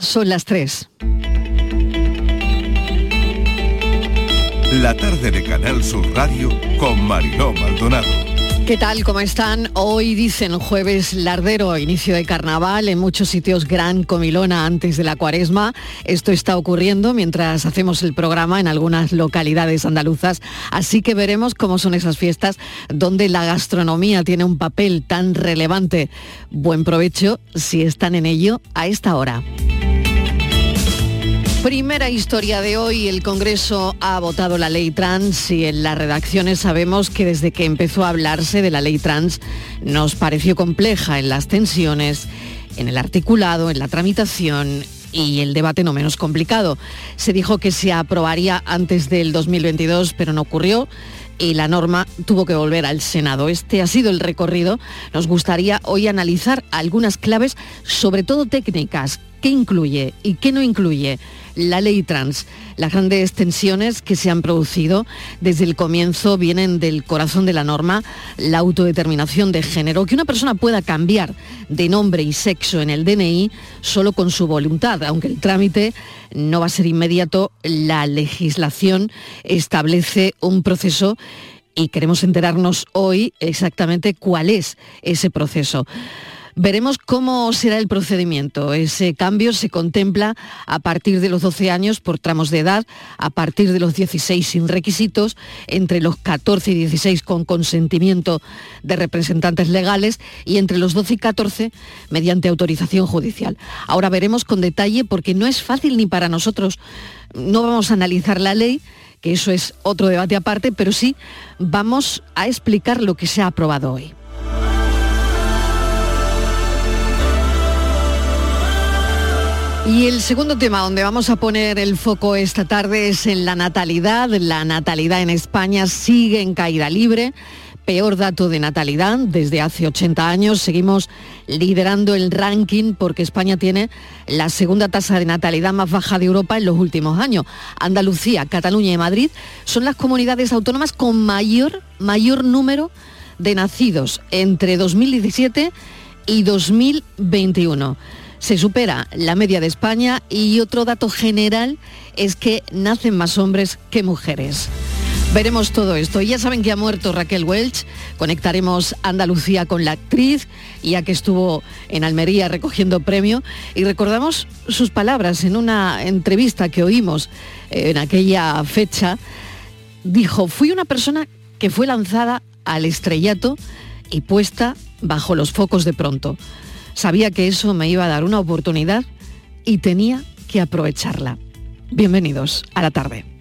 Son las 3. La tarde de Canal Sur Radio con Mariló Maldonado. ¿Qué tal? ¿Cómo están? Hoy dicen jueves lardero, inicio de carnaval, en muchos sitios gran comilona antes de la cuaresma. Esto está ocurriendo mientras hacemos el programa en algunas localidades andaluzas, así que veremos cómo son esas fiestas donde la gastronomía tiene un papel tan relevante. Buen provecho si están en ello a esta hora. Primera historia de hoy, el Congreso ha votado la ley trans y en las redacciones sabemos que desde que empezó a hablarse de la ley trans nos pareció compleja en las tensiones, en el articulado, en la tramitación y el debate no menos complicado. Se dijo que se aprobaría antes del 2022, pero no ocurrió y la norma tuvo que volver al Senado. Este ha sido el recorrido. Nos gustaría hoy analizar algunas claves, sobre todo técnicas, qué incluye y qué no incluye la ley trans. Las grandes tensiones que se han producido desde el comienzo vienen del corazón de la norma, la autodeterminación de género, que una persona pueda cambiar de nombre y sexo en el DNI solo con su voluntad, aunque el trámite no va a ser inmediato, la legislación establece un proceso y queremos enterarnos hoy exactamente cuál es ese proceso. Veremos cómo será el procedimiento. Ese cambio se contempla a partir de los 12 años por tramos de edad, a partir de los 16 sin requisitos, entre los 14 y 16 con consentimiento de representantes legales y entre los 12 y 14 mediante autorización judicial. Ahora veremos con detalle porque no es fácil ni para nosotros. No vamos a analizar la ley, que eso es otro debate aparte, pero sí vamos a explicar lo que se ha aprobado hoy. Y el segundo tema donde vamos a poner el foco esta tarde es en la natalidad. La natalidad en España sigue en caída libre. Peor dato de natalidad desde hace 80 años. Seguimos liderando el ranking porque España tiene la segunda tasa de natalidad más baja de Europa en los últimos años. Andalucía, Cataluña y Madrid son las comunidades autónomas con mayor, mayor número de nacidos entre 2017 y 2021 se supera la media de España y otro dato general es que nacen más hombres que mujeres. Veremos todo esto. Ya saben que ha muerto Raquel Welch. Conectaremos Andalucía con la actriz, ya que estuvo en Almería recogiendo premio. Y recordamos sus palabras en una entrevista que oímos en aquella fecha. Dijo, fui una persona que fue lanzada al estrellato y puesta bajo los focos de pronto. Sabía que eso me iba a dar una oportunidad y tenía que aprovecharla. Bienvenidos a la tarde.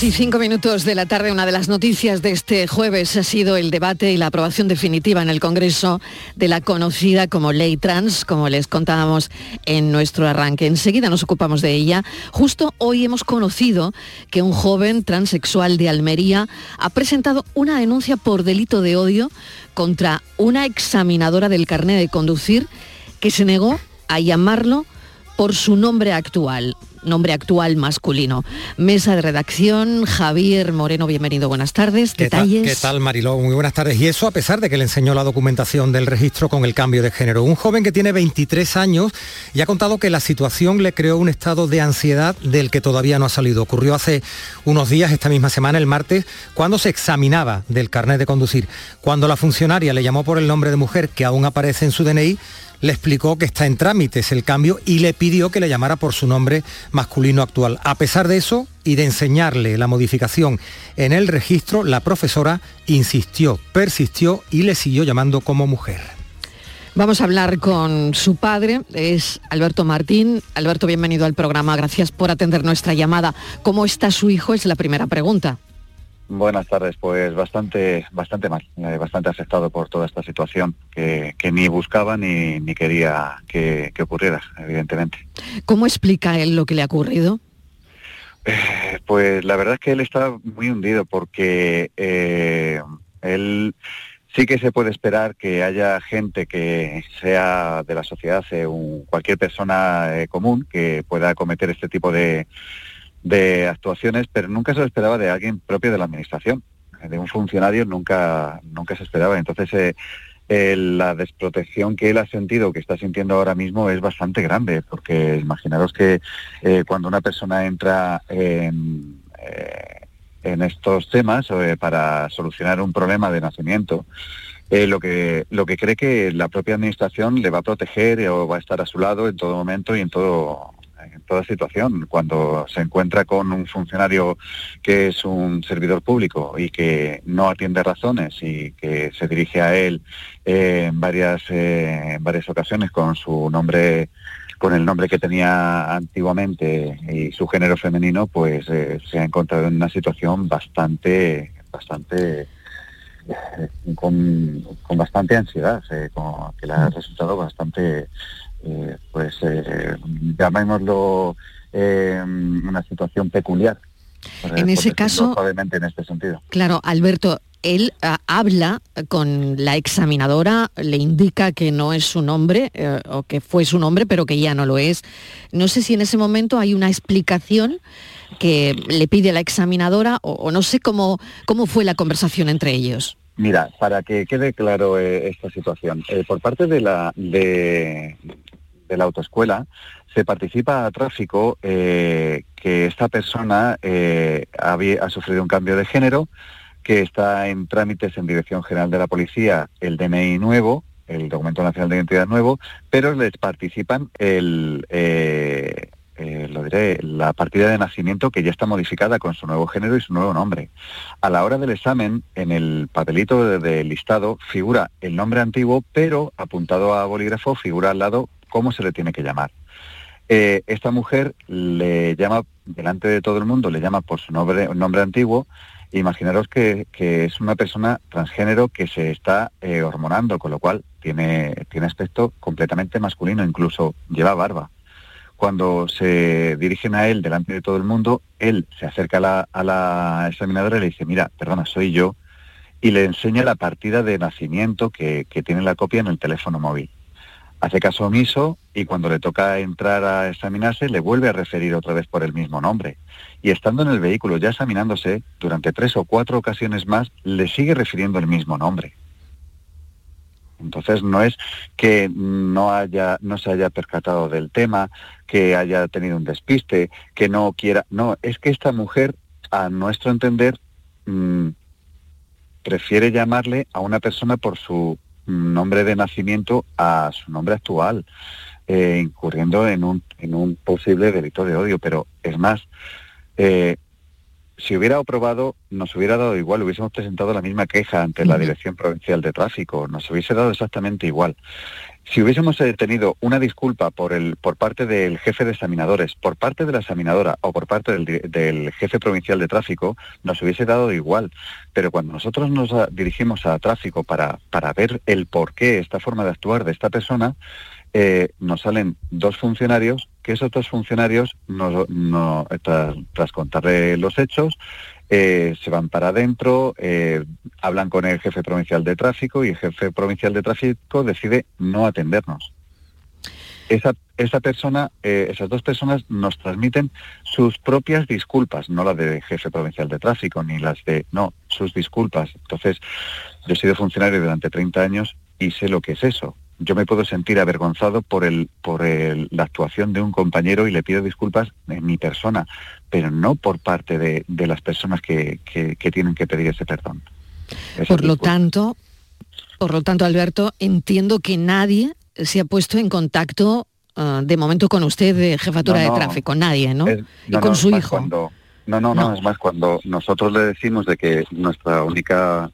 3 y 5 minutos de la tarde, una de las noticias de este jueves ha sido el debate y la aprobación definitiva en el Congreso de la conocida como ley trans, como les contábamos en nuestro arranque. Enseguida nos ocupamos de ella. Justo hoy hemos conocido que un joven transexual de Almería ha presentado una denuncia por delito de odio contra una examinadora del carnet de conducir que se negó a llamarlo por su nombre actual nombre actual masculino. Mesa de redacción, Javier Moreno, bienvenido, buenas tardes. Detalles. ¿Qué tal, Mariló? Muy buenas tardes. Y eso a pesar de que le enseñó la documentación del registro con el cambio de género. Un joven que tiene 23 años y ha contado que la situación le creó un estado de ansiedad del que todavía no ha salido. Ocurrió hace unos días, esta misma semana, el martes, cuando se examinaba del carnet de conducir. Cuando la funcionaria le llamó por el nombre de mujer que aún aparece en su DNI, le explicó que está en trámites el cambio y le pidió que le llamara por su nombre masculino actual. A pesar de eso y de enseñarle la modificación en el registro, la profesora insistió, persistió y le siguió llamando como mujer. Vamos a hablar con su padre, es Alberto Martín. Alberto, bienvenido al programa, gracias por atender nuestra llamada. ¿Cómo está su hijo? Es la primera pregunta. Buenas tardes, pues bastante, bastante mal, eh, bastante afectado por toda esta situación que, ni buscaba ni, ni quería que, ocurriera, evidentemente. ¿Cómo explica él lo que le ha ocurrido? Eh, pues la verdad es que él está muy hundido porque eh, él sí que se puede esperar que haya gente que sea de la sociedad, cualquier persona común que pueda cometer este tipo de de actuaciones, pero nunca se lo esperaba de alguien propio de la administración, de un funcionario nunca, nunca se esperaba. Entonces, eh, la desprotección que él ha sentido, que está sintiendo ahora mismo, es bastante grande, porque imaginaros que eh, cuando una persona entra en, eh, en estos temas para solucionar un problema de nacimiento, lo, que, lo que cree que la propia administración le va a proteger o va a estar a su lado en todo momento y en todo, en toda situación. Cuando se encuentra con un funcionario que es un servidor público y que no atiende razones y que se dirige a él eh, en, varias, eh, varias ocasiones con su nombre con el nombre que tenía antiguamente y su género femenino, pues eh, se ha encontrado en una situación bastante, bastante con, bastante ansiedad, con, que le ha resultado bastante eh, pues eh, llamémoslo eh, una situación peculiar. En ese caso, en este sentido. Claro, Alberto, él ah, habla con la examinadora, le indica que no es su nombre o que fue su nombre, pero que ya no lo es. No sé si en ese momento hay una explicación que le pide la examinadora o, no sé cómo, cómo fue la conversación entre ellos. Mira, para que quede claro esta situación, por parte de la, de, la autoescuela, se participa a tráfico eh, que esta persona eh, ha, sufrido un cambio de género, que está en trámites en Dirección General de la Policía el DNI nuevo, el Documento Nacional de Identidad nuevo, pero les participan el, eh, lo diré, la partida de nacimiento que ya está modificada con su nuevo género y su nuevo nombre. A la hora del examen, en el papelito de listado figura el nombre antiguo, pero apuntado a bolígrafo figura al lado cómo se le tiene que llamar. Eh, esta mujer le llama, delante de todo el mundo, le llama por su nombre antiguo. Imaginaros que, es una persona transgénero que se está eh, hormonando, con lo cual tiene, tiene aspecto completamente masculino, incluso lleva barba. Cuando se dirigen a él delante de todo el mundo, él se acerca a la, a la examinadora y le dice, mira, perdona, soy yo, y le enseña la partida de nacimiento que, que tiene la copia en el teléfono móvil hace caso omiso y cuando le toca entrar a examinarse le vuelve a referir otra vez por el mismo nombre. Y estando en el vehículo ya examinándose, durante tres o cuatro ocasiones más le sigue refiriendo el mismo nombre. Entonces no es que no haya, no se haya percatado del tema, que haya tenido un despiste, que no quiera. No, es que esta mujer, a nuestro entender, mm, prefiere llamarle a una persona por su nombre de nacimiento a su nombre actual, eh, incurriendo en un, en un posible delito de odio. Pero es más, eh, si hubiera aprobado, nos hubiera dado igual, hubiésemos presentado la misma queja ante la Dirección Provincial de Tráfico, nos hubiese dado exactamente igual. Si hubiésemos eh, tenido una disculpa por, el, por parte del jefe de examinadores, por parte de la examinadora o por parte del, jefe provincial de tráfico, nos hubiese dado igual. Pero cuando nosotros nos dirigimos a tráfico para, para ver el por qué esta forma de actuar de esta persona, eh, nos salen dos funcionarios, que esos dos funcionarios, no, tras, tras contarle los hechos, eh, se van para adentro, eh, hablan con el jefe provincial de tráfico y el jefe provincial de tráfico decide no atendernos. Esa, esa persona, esas dos personas nos transmiten sus propias disculpas, no las del jefe provincial de tráfico, ni las de, no, sus disculpas. Entonces, yo he sido funcionario durante 30 años y sé lo que es eso yo me puedo sentir avergonzado por, el, por la actuación de un compañero y le pido disculpas en mi persona, pero no por parte de, las personas que, tienen que pedir ese perdón. por lo tanto, por lo tanto, Alberto, entiendo que nadie se ha puesto en contacto ah, de momento con usted de jefatura de tráfico, nadie, ¿no? y con su hijo. no, no, no, es más cuando nosotros le decimos de que nuestra única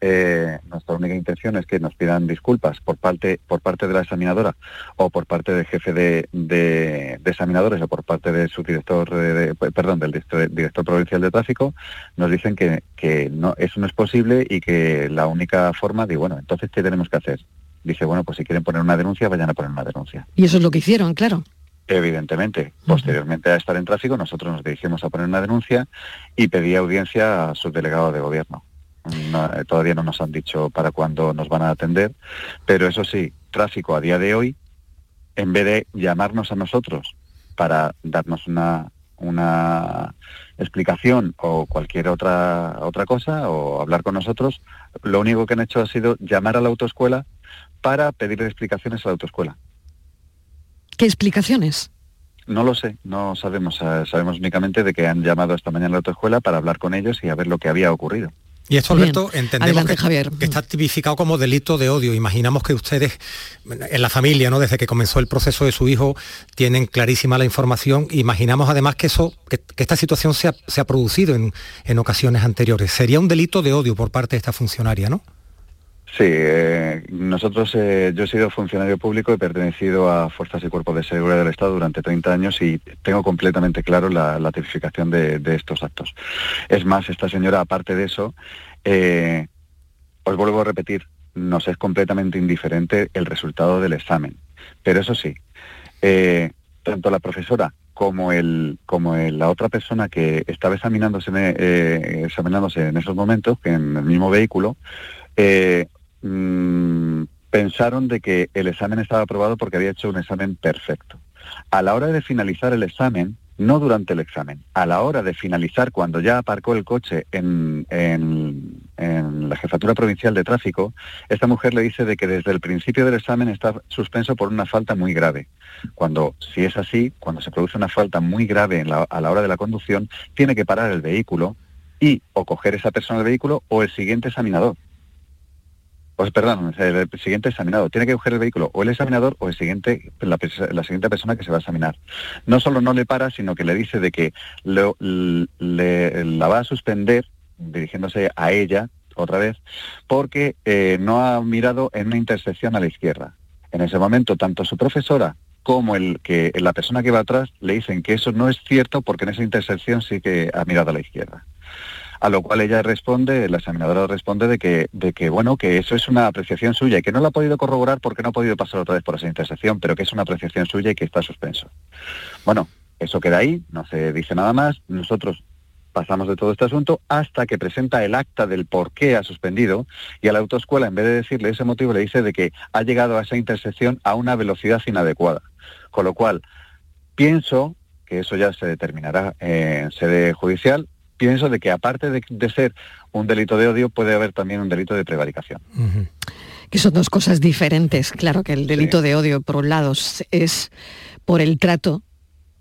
eh, nuestra única intención es que nos pidan disculpas por parte por parte de la examinadora o por parte del jefe de, examinadores o por parte de su director de, perdón del director provincial de tráfico nos dicen que, que no eso no es posible y que la única forma de bueno entonces qué tenemos que hacer dice bueno pues si quieren poner una denuncia vayan a poner una denuncia y eso es lo que hicieron claro Evidentemente. Posteriormente a estar en tráfico, nosotros nos dirigimos a poner una denuncia y pedí audiencia a su delegado de gobierno. Eh, todavía no nos han dicho para cuándo nos van a atender, pero eso sí, tráfico a día de hoy, en vez de llamarnos a nosotros para darnos una, una explicación o cualquier otra, otra cosa o hablar con nosotros, lo único que han hecho ha sido llamar a la autoescuela para pedirle explicaciones a la autoescuela. ¿Qué explicaciones? No lo sé, no sabemos. Eh, sabemos únicamente de que han llamado esta mañana a la autoescuela para hablar con ellos y a ver lo que había ocurrido. Y esto, Alberto, entendemos que, está tipificado como delito de odio. Imaginamos que ustedes, en la familia, ¿no? desde que comenzó el proceso de su hijo, tienen clarísima la información. Imaginamos además que, eso, que, esta situación se ha, producido en, ocasiones anteriores. Sería un delito de odio por parte de esta funcionaria, ¿no? Sí, eh, nosotros, eh, yo he sido funcionario público, he pertenecido a Fuerzas y Cuerpos de Seguridad del Estado durante 30 años y tengo completamente claro la, tipificación de, estos actos. Es más, esta señora, aparte de eso, eh, os vuelvo a repetir, nos es completamente indiferente el resultado del examen. Pero eso sí, tanto la profesora como el como la otra persona que estaba examinándose, examinándose en esos momentos, en el mismo vehículo, Mm, pensaron de que el examen estaba aprobado porque había hecho un examen perfecto. A la hora de finalizar el examen, no durante el examen, a la hora de finalizar, cuando ya aparcó el coche en, en, la jefatura provincial de tráfico, esta mujer le dice de que desde el principio del examen está suspenso por una falta muy grave. Cuando, si es así, cuando se produce una falta muy grave a la hora de la conducción, tiene que parar el vehículo y o coger esa persona del vehículo o el siguiente examinador pues perdón, el siguiente examinado. Tiene que coger el vehículo o el examinador o la, siguiente persona que se va a examinar. No solo no le para, sino que le dice de que la va a suspender, dirigiéndose a ella otra vez, porque eh, no ha mirado en una intersección a la izquierda. En ese momento, tanto su profesora como la persona que va atrás le dicen que eso no es cierto porque en esa intersección sí que ha mirado a la izquierda a lo cual ella responde, la examinadora responde de que, de que, bueno, que eso es una apreciación suya y que no la ha podido corroborar porque no ha podido pasar otra vez por esa intersección, pero que es una apreciación suya y que está suspenso. Bueno, eso queda ahí, no se dice nada más. Nosotros pasamos de todo este asunto hasta que presenta el acta del por qué ha suspendido y a la autoescuela, en vez de decirle ese motivo, le dice de que ha llegado a esa intersección a una velocidad inadecuada. Con lo cual, pienso que eso ya se determinará en sede judicial, pienso de que aparte de, ser un delito de odio, puede haber también un delito de prevaricación. Que son dos cosas diferentes. Claro que el delito de odio, por un lado, es por el trato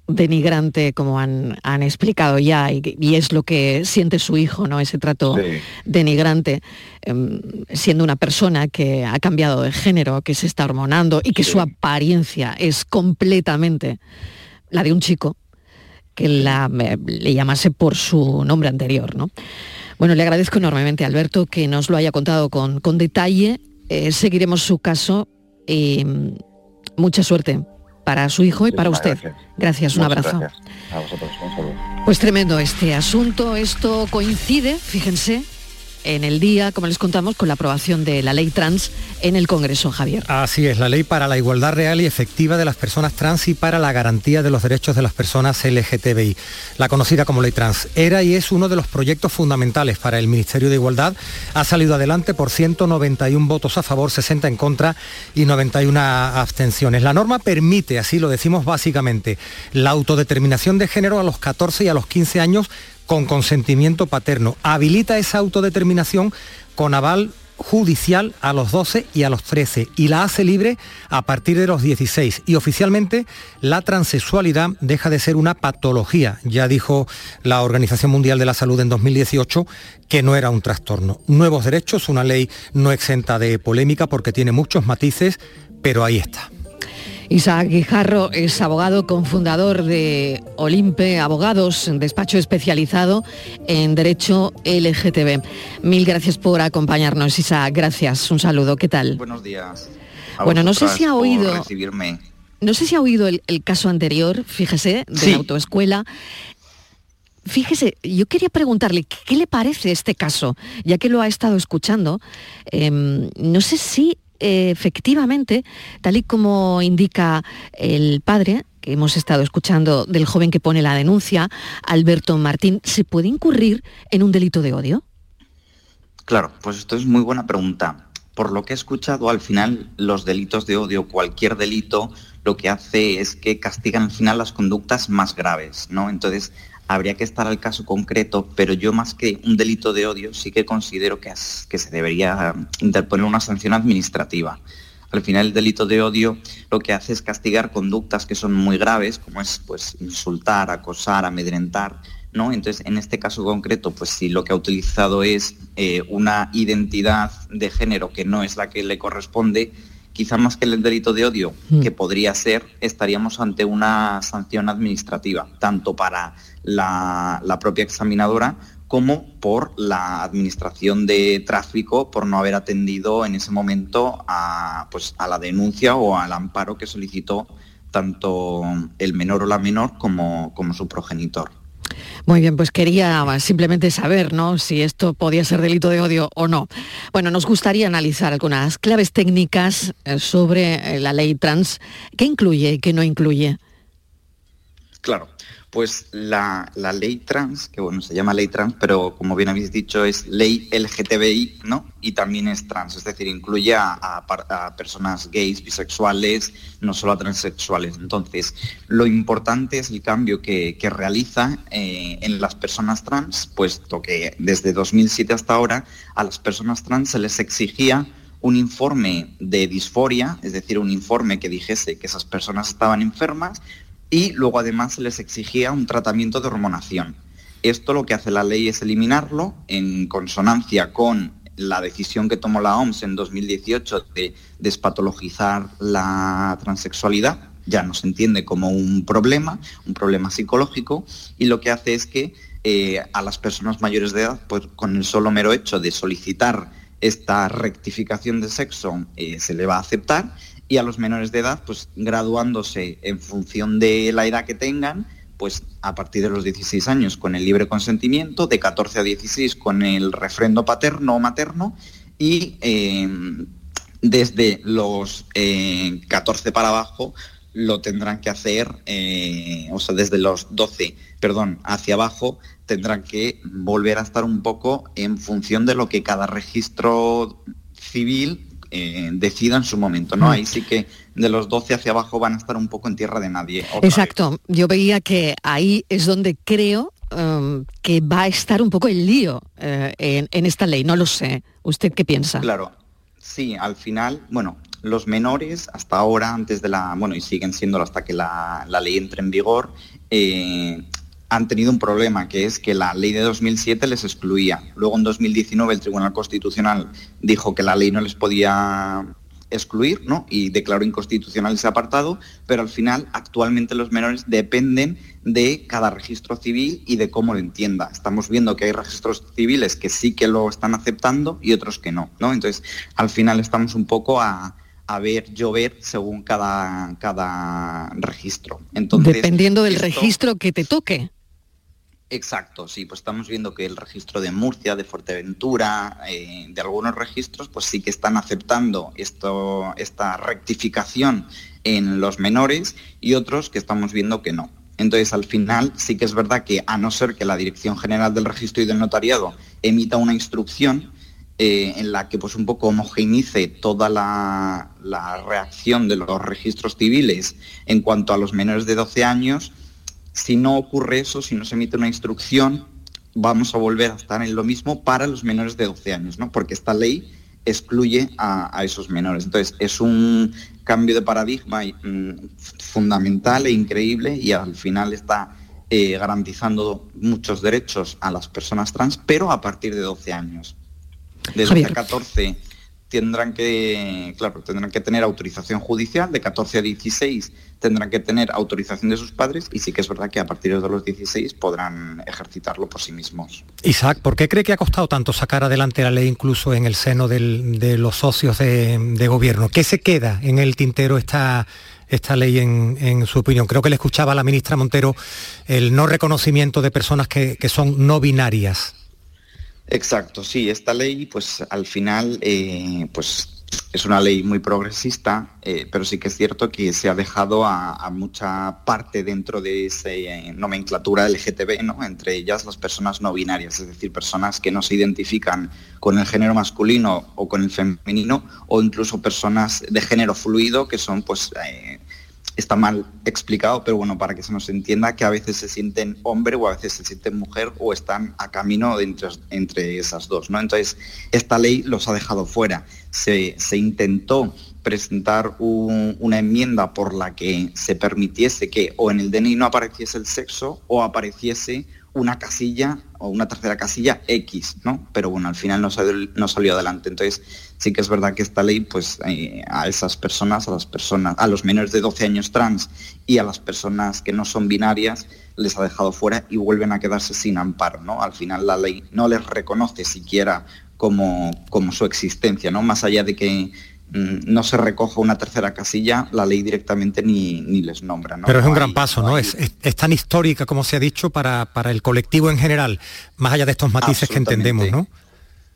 denigrante, como han, explicado ya, y, es lo que siente su hijo, ¿no? Ese trato denigrante, em, siendo una persona que ha cambiado de género, que se está hormonando y que su apariencia es completamente la de un chico que la, le llamase por su nombre anterior. ¿no? Bueno, le agradezco enormemente, Alberto, que nos lo haya contado con, con detalle. Eh, seguiremos su caso y mucha suerte para su hijo y para usted. Gracias, un abrazo. A vosotros, Pues tremendo este asunto. Esto coincide, fíjense, en el día, como les contamos, con la aprobación de la ley trans en el Congreso, Javier. Así es, la ley para la igualdad real y efectiva de las personas trans y para la garantía de los derechos de las personas LGTBI, la conocida como ley trans. Era y es uno de los proyectos fundamentales para el Ministerio de Igualdad. Ha salido adelante por 191 votos a favor, 60 en contra y 91 abstenciones. La norma permite, así lo decimos básicamente, la autodeterminación de género a los 14 y a los 15 años con consentimiento paterno. Habilita esa autodeterminación con aval judicial a los 12 y a los 13 y la hace libre a partir de los 16 y oficialmente la transexualidad deja de ser una patología. Ya dijo la Organización Mundial de la Salud en 2018 que no era un trastorno. Nuevos derechos, una ley no exenta de polémica porque tiene muchos matices, pero ahí está. Isaac Guijarro es abogado cofundador de Olimpe Abogados, despacho especializado en derecho LGTB. Mil gracias por acompañarnos, Isaac. Gracias. Un saludo. ¿Qué tal? Buenos días. bueno, no sé si ha oído. Recibirme. No sé si ha oído el, caso anterior, fíjese, de la autoescuela. Fíjese, yo quería preguntarle, ¿qué le parece este caso? Ya que lo ha estado escuchando, em, no sé si efectivamente, tal y como indica el padre, que hemos estado escuchando del joven que pone la denuncia, Alberto Martín, ¿se puede incurrir en un delito de odio? Claro, pues esto es muy buena pregunta. Por lo que he escuchado, al final los delitos de odio, cualquier delito, lo que hace es que castigan al final las conductas más graves, ¿no? Entonces, habría que estar al caso concreto, pero yo más que un delito de odio sí que considero que, se debería interponer una sanción administrativa. Al final el delito de odio lo que hace es castigar conductas que son muy graves, como es pues insultar, acosar, amedrentar, ¿no? Entonces, en este caso concreto, pues si lo que ha utilizado es eh, una identidad de género que no es la que le corresponde, quizá más que el delito de odio, mm. que podría ser, estaríamos ante una sanción administrativa, tanto para la, propia examinadora como por la administración de tráfico por no haber atendido en ese momento a, pues, a la denuncia o al amparo que solicitó tanto el menor o la menor como, como su progenitor. Muy bien, pues quería simplemente saber ¿no? si esto podía ser delito de odio o no. Bueno, nos gustaría analizar algunas claves técnicas eh, sobre eh, la ley trans. ¿Qué incluye y qué no incluye? Claro, pues la, ley trans, que bueno, se llama ley trans, pero como bien habéis dicho, es ley LGTBI, ¿no? Y también es trans, es decir, incluye a, personas gays, bisexuales, no solo a transexuales. Entonces, lo importante es el cambio que, realiza eh, en las personas trans, puesto que desde 2007 hasta ahora a las personas trans se les exigía un informe de disforia, es decir, un informe que dijese que esas personas estaban enfermas, y luego además se les exigía un tratamiento de hormonación. Esto lo que hace la ley es eliminarlo en consonancia con la decisión que tomó la OMS en 2018 de despatologizar la transexualidad, ya no se entiende como un problema, un problema psicológico, y lo que hace es que eh, a las personas mayores de edad, pues con el solo mero hecho de solicitar esta rectificación de sexo, eh, se le va a aceptar y a los menores de edad, pues graduándose en función de la edad que tengan, pues a partir de los 16 años con el libre consentimiento, de 14 a 16 con el refrendo paterno o materno y em, desde los 14 eh, para abajo lo tendrán que hacer, eh, o sea, desde los 12, perdón, hacia abajo tendrán que volver a estar un poco en función de lo que cada registro civil eh, decida en su momento, ¿no? Mm. Ahí sí que de los 12 hacia abajo van a estar un poco en tierra de nadie. Exacto, yo veía que ahí es donde creo um, que va a estar un poco el lío eh, en, esta ley, no lo sé. ¿Usted qué piensa? Claro, sí, al final, bueno, los menores hasta ahora, antes de la, bueno, y siguen siendo hasta que la, ley entre en vigor, eh, han tenido un problema, que es que la ley de 2007 les excluía. Luego en 2019 el Tribunal Constitucional dijo que la ley no les podía excluir, ¿no? Y declaró inconstitucional ese apartado, pero al final actualmente los menores dependen de cada registro civil y de cómo lo entienda. Estamos viendo que hay registros civiles que sí que lo están aceptando y otros que no, ¿no? Entonces, al final estamos un poco a, ver llover según cada, cada registro. Entonces, Dependiendo del registro que te toque. Exacto, sí, pues estamos viendo que el registro de Murcia, de Fuerteventura, eh, de algunos registros, pues sí que están aceptando esta rectificación en los menores y otros que estamos viendo que no. Entonces, al final, sí que es verdad que a no ser que la Dirección General del Registro y del Notariado emita una instrucción eh, en la que pues un poco homogeneice toda la, la reacción de los registros civiles en cuanto a los menores de 12 años, si no ocurre eso, si no se emite una instrucción, vamos a volver a estar en lo mismo para los menores de 12 años, ¿no? Porque esta ley excluye a, esos menores. Entonces, es un cambio de paradigma mm, fundamental e increíble y al final está eh, garantizando muchos derechos a las personas trans, pero a partir de 12 años. De 12 a 14 tendrán que, claro, tendrán que tener autorización judicial, de 14 a 16 tendrán que tener autorización de sus padres y sí que es verdad que a partir de los 16 podrán ejercitarlo por sí mismos. Isaac, ¿por qué cree que ha costado tanto sacar adelante la ley incluso en el seno de los socios de, gobierno? ¿Qué se queda en el tintero esta, esta ley en, su opinión? Creo que le escuchaba a la ministra Montero el no reconocimiento de personas que, que son no binarias. Exacto, sí, esta ley pues al final eh, pues es una ley muy progresista, eh, pero sí que es cierto que se ha dejado a, mucha parte dentro de esa eh, nomenclatura LGTB, ¿no? entre ellas las personas no binarias, es decir, personas que no se identifican con el género masculino o con el femenino, o incluso personas de género fluido que son pues está mal explicado, pero bueno, para que se nos entienda que a veces se sienten hombre o a veces se sienten mujer o están a camino entre, esas dos, ¿no? Entonces, esta ley los ha dejado fuera. Se, intentó presentar una enmienda por la que se permitiese que o en el DNI no apareciese el sexo o apareciese una casilla o una tercera casilla X, ¿no? Pero bueno, al final no salió, no salió adelante. Entonces, sí que es verdad que esta ley, pues eh, a esas personas, a las personas, a los menores de 12 años trans y a las personas que no son binarias, les ha dejado fuera y vuelven a quedarse sin amparo, ¿no? Al final la ley no les reconoce siquiera como, como su existencia, ¿no? Más allá de que no se recoja una tercera casilla, la ley directamente ni, ni les nombra. Pero es un gran paso, ¿no? Es, tan histórica como se ha dicho para, para, el colectivo en general, más allá de estos matices que entendemos, ¿no?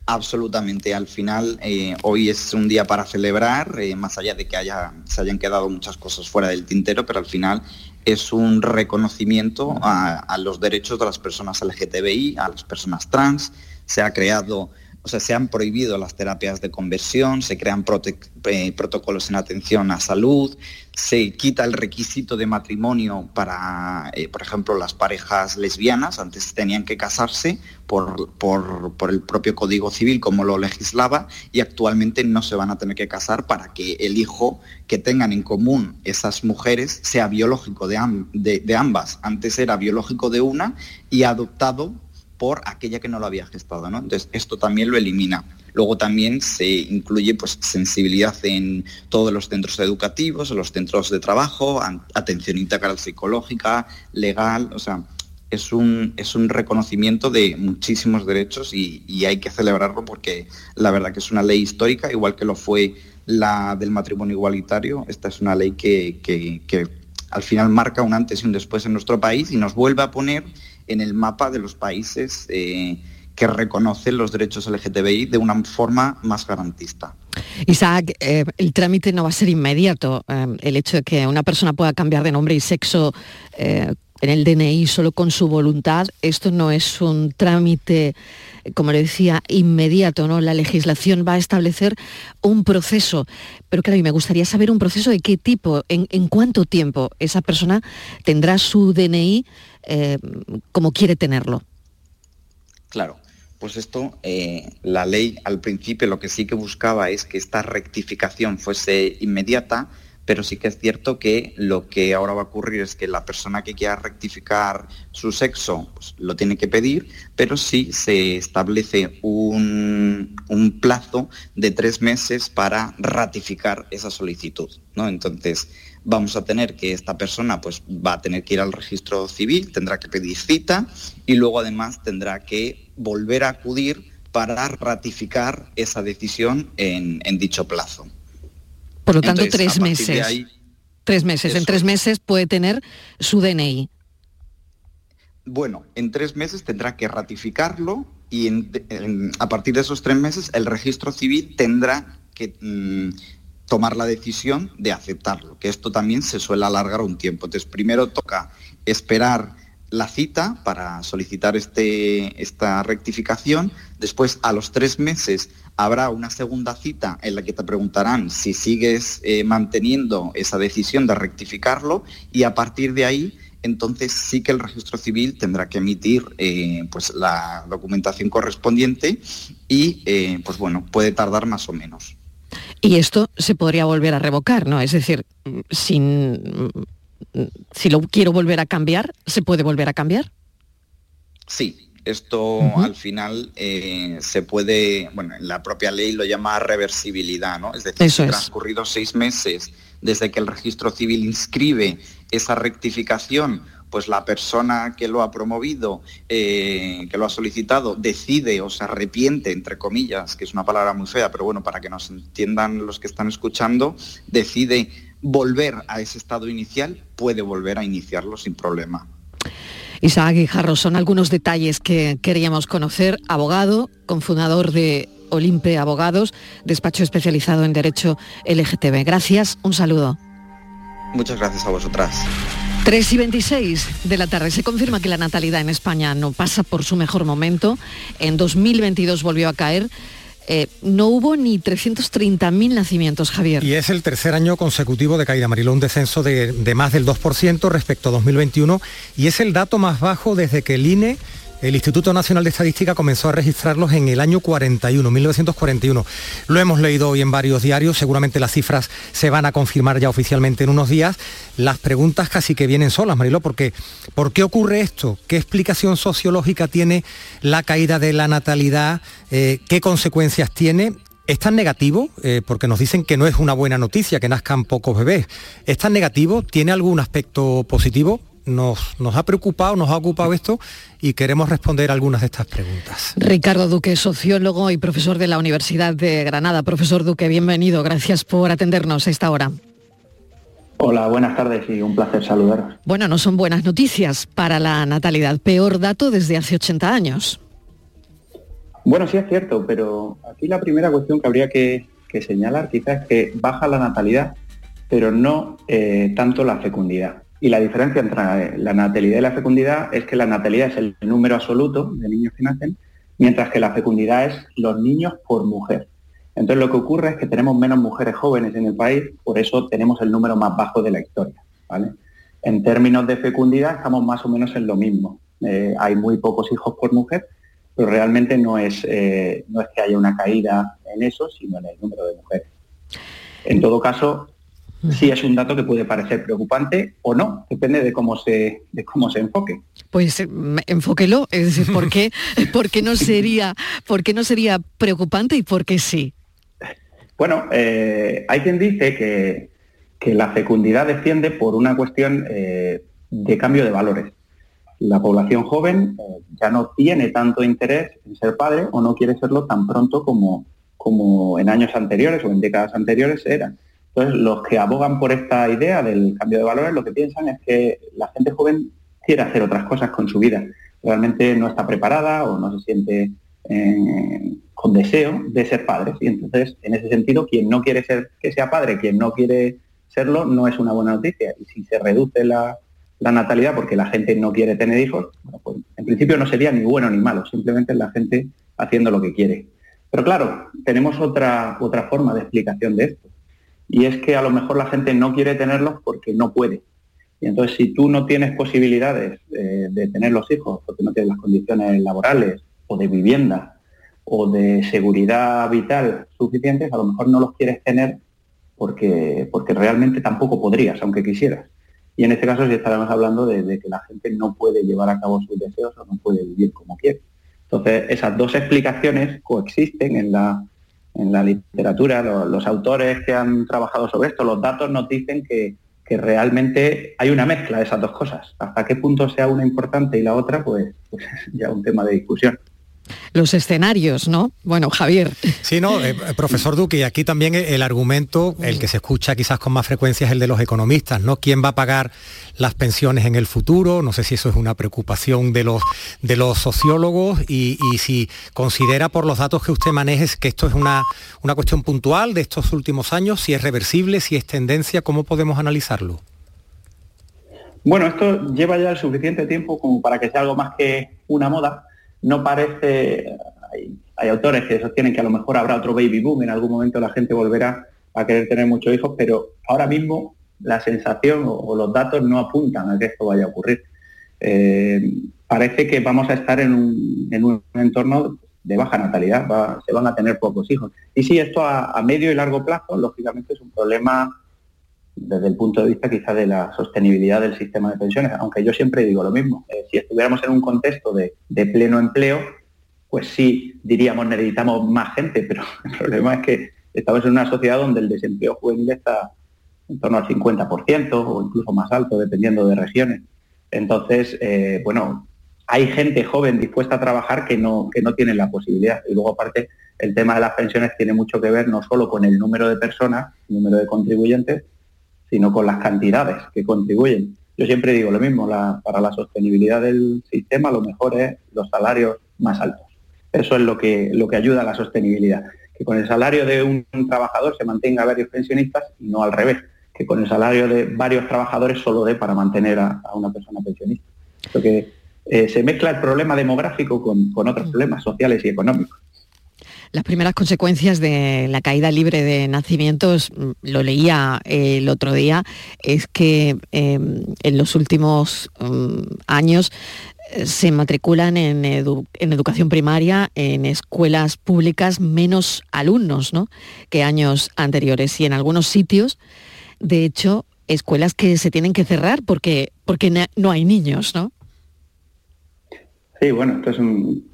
Absolutamente. Al final, eh, hoy es un día para celebrar, eh, más allá de que haya, se hayan quedado muchas cosas fuera del tintero, pero al final es un reconocimiento a, a los derechos de las personas LGTBI, a las personas trans. Se ha creado o sea, se han prohibido las terapias de conversión, se crean eh, protocolos en atención a salud, se quita el requisito de matrimonio para, eh, por ejemplo, las parejas lesbianas, antes tenían que casarse por, por, el propio Código Civil como lo legislaba y actualmente no se van a tener que casar para que el hijo que tengan en común esas mujeres sea biológico de, de ambas. Antes era biológico de una y adoptado por aquella que no lo había gestado. ¿no? Entonces, esto también lo elimina. Luego también se incluye pues, sensibilidad en todos los centros educativos, en los centros de trabajo, atención integral psicológica, legal, o sea, es un, es un reconocimiento de muchísimos derechos y, hay que celebrarlo porque la verdad que es una ley histórica, igual que lo fue la del matrimonio igualitario. Esta es una ley que, que al final marca un antes y un después en nuestro país y nos vuelve a poner en el mapa de los países eh, que reconocen los derechos LGTBI de una forma más garantista. Isaac, eh, el trámite no va a ser inmediato. Eh, el hecho de que una persona pueda cambiar de nombre y sexo en el DNI solo con su voluntad, esto no es un trámite, como le decía, inmediato, ¿no? La legislación va a establecer un proceso. Pero claro, y me gustaría saber un proceso de qué tipo, en, en cuánto tiempo esa persona tendrá su DNI eh, como quiere tenerlo. Claro, pues esto, eh, la ley al principio lo que sí que buscaba es que esta rectificación fuese inmediata, pero sí que es cierto que lo que ahora va a ocurrir es que la persona que quiera rectificar su sexo pues, lo tiene que pedir, pero sí se establece un, plazo de tres meses para ratificar esa solicitud. ¿no? Entonces, vamos a tener que esta persona pues, va a tener que ir al registro civil, tendrá que pedir cita y luego además tendrá que volver a acudir para ratificar esa decisión en dicho plazo. Por lo tanto, tres meses. tres meses. En tres meses puede tener su DNI. Bueno, en tres meses tendrá que ratificarlo y a partir de esos tres meses el registro civil tendrá que mm, tomar la decisión de aceptarlo, que esto también se suele alargar un tiempo. Entonces, primero toca esperar la cita para solicitar este, esta rectificación. Después, a los tres meses, habrá una segunda cita en la que te preguntarán si sigues eh, manteniendo esa decisión de rectificarlo y a partir de ahí, entonces sí que el registro civil tendrá que emitir eh, pues la documentación correspondiente y, eh, pues bueno, puede tardar más o menos. Y esto se podría volver a revocar, ¿no? Es decir, sin si lo quiero volver a cambiar, ¿se puede volver a cambiar? Sí, esto al final eh, se puede, bueno, la propia ley lo llama reversibilidad, ¿no? Es decir, si transcurridos seis meses desde que el registro civil inscribe esa rectificación, pues la persona que lo ha promovido, eh, que lo ha solicitado, decide o se arrepiente, entre comillas, que es una palabra muy fea, pero bueno, para que nos entiendan los que están escuchando, decide volver a ese estado inicial, puede volver a iniciarlo sin problema. Isaac Guijarro, son algunos detalles que queríamos conocer. Abogado, cofundador de Olimpe Abogados, despacho especializado en Derecho LGTB. Gracias, un saludo. Muchas gracias a vosotras. 3 y 26 de la tarde. Se confirma que la natalidad en España no pasa por su mejor momento. En 2022 volvió a caer eh, no hubo ni 330.000 nacimientos, Javier. Y es el tercer año consecutivo de caída, Mariló, un descenso de, de más del 2% respecto a 2021 y es el dato más bajo desde que el INE el Instituto Nacional de Estadística comenzó a registrarlos en el año 41, 1941. Lo hemos leído hoy en varios diarios, seguramente las cifras se van a confirmar ya oficialmente en unos días. Las preguntas casi que vienen solas, Marilo, porque ¿por qué ocurre esto? ¿Qué explicación sociológica tiene la caída de la natalidad? Eh, ¿Qué consecuencias tiene? ¿Es tan negativo? Eh, porque nos dicen que no es una buena noticia que nazcan pocos bebés. ¿Es tan negativo? ¿Tiene algún aspecto positivo? Nos, ha preocupado, nos ha ocupado esto y queremos responder algunas de estas preguntas. Ricardo Duque, sociólogo y profesor de la Universidad de Granada. Profesor Duque, bienvenido. Gracias por atendernos a esta hora. Hola, buenas tardes y un placer saludaros. Bueno, no son buenas noticias para la natalidad. Peor dato desde hace 80 años. Bueno, sí es cierto, pero aquí la primera cuestión que habría que, señalar quizás es que baja la natalidad, pero no eh, tanto la fecundidad. Y la diferencia entre la natalidad y la fecundidad es que la natalidad es el número absoluto de niños que nacen, mientras que la fecundidad es los niños por mujer. Entonces lo que ocurre es que tenemos menos mujeres jóvenes en el país, por eso tenemos el número más bajo de la historia. En términos de fecundidad estamos más o menos en lo mismo. Eh, hay muy pocos hijos por mujer, pero realmente no es, eh, no es que haya una caída en eso, sino en el número de mujeres. En todo caso, sí es un dato que puede parecer preocupante o no, depende de cómo se, de cómo se enfoque. Pues eh, enfóquelo, es decir, ¿por qué, no, sería, ¿por qué no sería preocupante y por qué sí? Bueno, eh, hay quien dice que, la fecundidad desciende por una cuestión eh, de cambio de valores. La población joven ya no tiene tanto interés en ser padre o no quiere serlo tan pronto como, como en años anteriores o en décadas anteriores era. Entonces, los que abogan por esta idea del cambio de valores, lo que piensan es que la gente joven quiere hacer otras cosas con su vida. Realmente no está preparada o no se siente eh, con deseo de ser padres. Y entonces, en ese sentido, quien no quiere ser que sea padre, quien no quiere serlo, no es una buena noticia. Y si se reduce la, natalidad porque la gente no quiere tener hijos, pues, en principio no sería ni bueno ni malo, simplemente la gente haciendo lo que quiere. Pero claro, tenemos otra, otra forma de explicación de esto y es que a lo mejor la gente no quiere tenerlos porque no puede. Y entonces si tú no tienes posibilidades de tener los hijos porque no tienes las condiciones laborales o de vivienda o de seguridad vital suficientes, a lo mejor no los quieres tener porque, porque realmente tampoco podrías, aunque quisieras. Y en este caso sí estaremos hablando de, que la gente no puede llevar a cabo sus deseos o no puede vivir como quiere. Entonces, esas dos explicaciones coexisten en la, en la literatura. Los, autores que han trabajado sobre esto, los datos nos dicen que, que, realmente hay una mezcla de esas dos cosas. Hasta qué punto sea una importante y la otra, pues, pues ya un tema de discusión los escenarios, ¿no? Bueno, Javier. Sí, no, eh, profesor Duque, aquí también el argumento, el que se escucha quizás con más frecuencia es el de los economistas, ¿no? ¿Quién va a pagar las pensiones en el futuro? No sé si eso es una preocupación de los, de los sociólogos y, si considera por los datos que usted maneje que esto es una, una cuestión puntual de estos últimos años, si es reversible, si es tendencia, ¿cómo podemos analizarlo? Bueno, esto lleva ya el suficiente tiempo como para que sea algo más que una moda no parece, hay, autores que sostienen que a lo mejor habrá otro baby boom, en algún momento la gente volverá a querer tener muchos hijos, pero ahora mismo la sensación o, los datos no apuntan a que esto vaya a ocurrir. Eh, parece que vamos a estar en un, entorno de baja natalidad, se van a tener pocos hijos. Y sí, esto a, medio y largo plazo, lógicamente, es un problema desde el punto de vista quizá de la sostenibilidad del sistema de pensiones, aunque yo siempre digo lo mismo, eh, si estuviéramos en un contexto de, pleno empleo, pues sí diríamos necesitamos más gente, pero el problema es que estamos en una sociedad donde el desempleo juvenil está en torno al 50% o incluso más alto, dependiendo de regiones. Entonces, eh, bueno, hay gente joven dispuesta a trabajar que no, que no tiene la posibilidad. Y luego, aparte, el tema de las pensiones tiene mucho que ver no solo con el número de personas, el número de contribuyentes, sino con las cantidades que contribuyen. Yo siempre digo lo mismo, para la sostenibilidad del sistema lo mejor es los salarios más altos. Eso es lo que, lo que ayuda a la sostenibilidad. Que con el salario de un, trabajador se mantenga varios pensionistas y no al revés. Que con el salario de varios trabajadores solo dé para mantener a, una persona pensionista. Porque eh, se mezcla el problema demográfico con, con otros problemas sociales y económicos. Las primeras consecuencias de la caída libre de nacimientos, mm, lo leía eh, el otro día, es que em, en los últimos mm, años eh, se matriculan en, educación primaria, en escuelas públicas, menos alumnos que años anteriores. Y en algunos sitios, de hecho, escuelas que se tienen que cerrar porque, porque no hay niños, ¿no? Sí, bueno,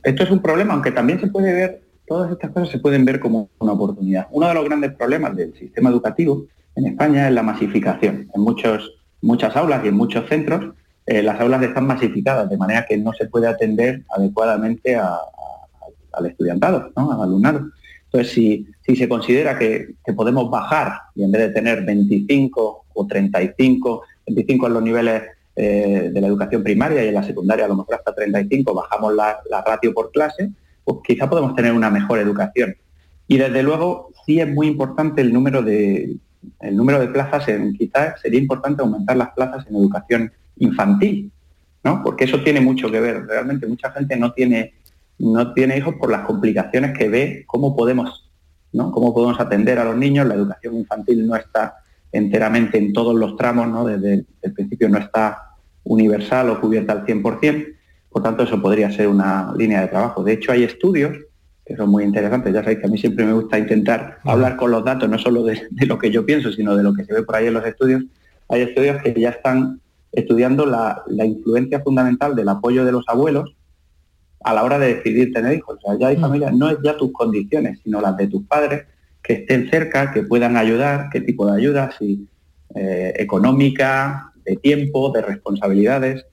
esto es un problema, aunque también se puede ver Todas estas cosas se pueden ver como una oportunidad. Uno de los grandes problemas del sistema educativo en España es la masificación. En muchos, muchas aulas y en muchos centros eh, las aulas están masificadas, de manera que no se puede atender adecuadamente al estudiantado, al alumnado. Entonces, si, se considera que, podemos bajar y en vez de tener 25 o 35, 25 en los niveles eh, de la educación primaria y en la secundaria a lo mejor hasta 35, bajamos la ratio por clase, pues quizá podemos tener una mejor educación. Y desde luego sí es muy importante el número de, el número de plazas, en, quizás sería importante aumentar las plazas en educación infantil, ¿no? Porque eso tiene mucho que ver. Realmente mucha gente no tiene, no tiene hijos por las complicaciones que ve, cómo podemos, ¿no? Cómo podemos atender a los niños. La educación infantil no está enteramente en todos los tramos, ¿no? Desde el principio no está universal o cubierta al 100%. Por tanto, eso podría ser una línea de trabajo. De hecho, hay estudios que son muy interesantes. Ya sabéis que a mí siempre me gusta intentar hablar con los datos, no solo de, lo que yo pienso, sino de lo que se ve por ahí en los estudios. Hay estudios que ya están estudiando la, influencia fundamental del apoyo de los abuelos a la hora de decidir tener hijos. O sea, ya hay mm. familias, no es ya tus condiciones, sino las de tus padres, que estén cerca, que puedan ayudar, qué tipo de ayuda, si eh, económica, de tiempo, de responsabilidades.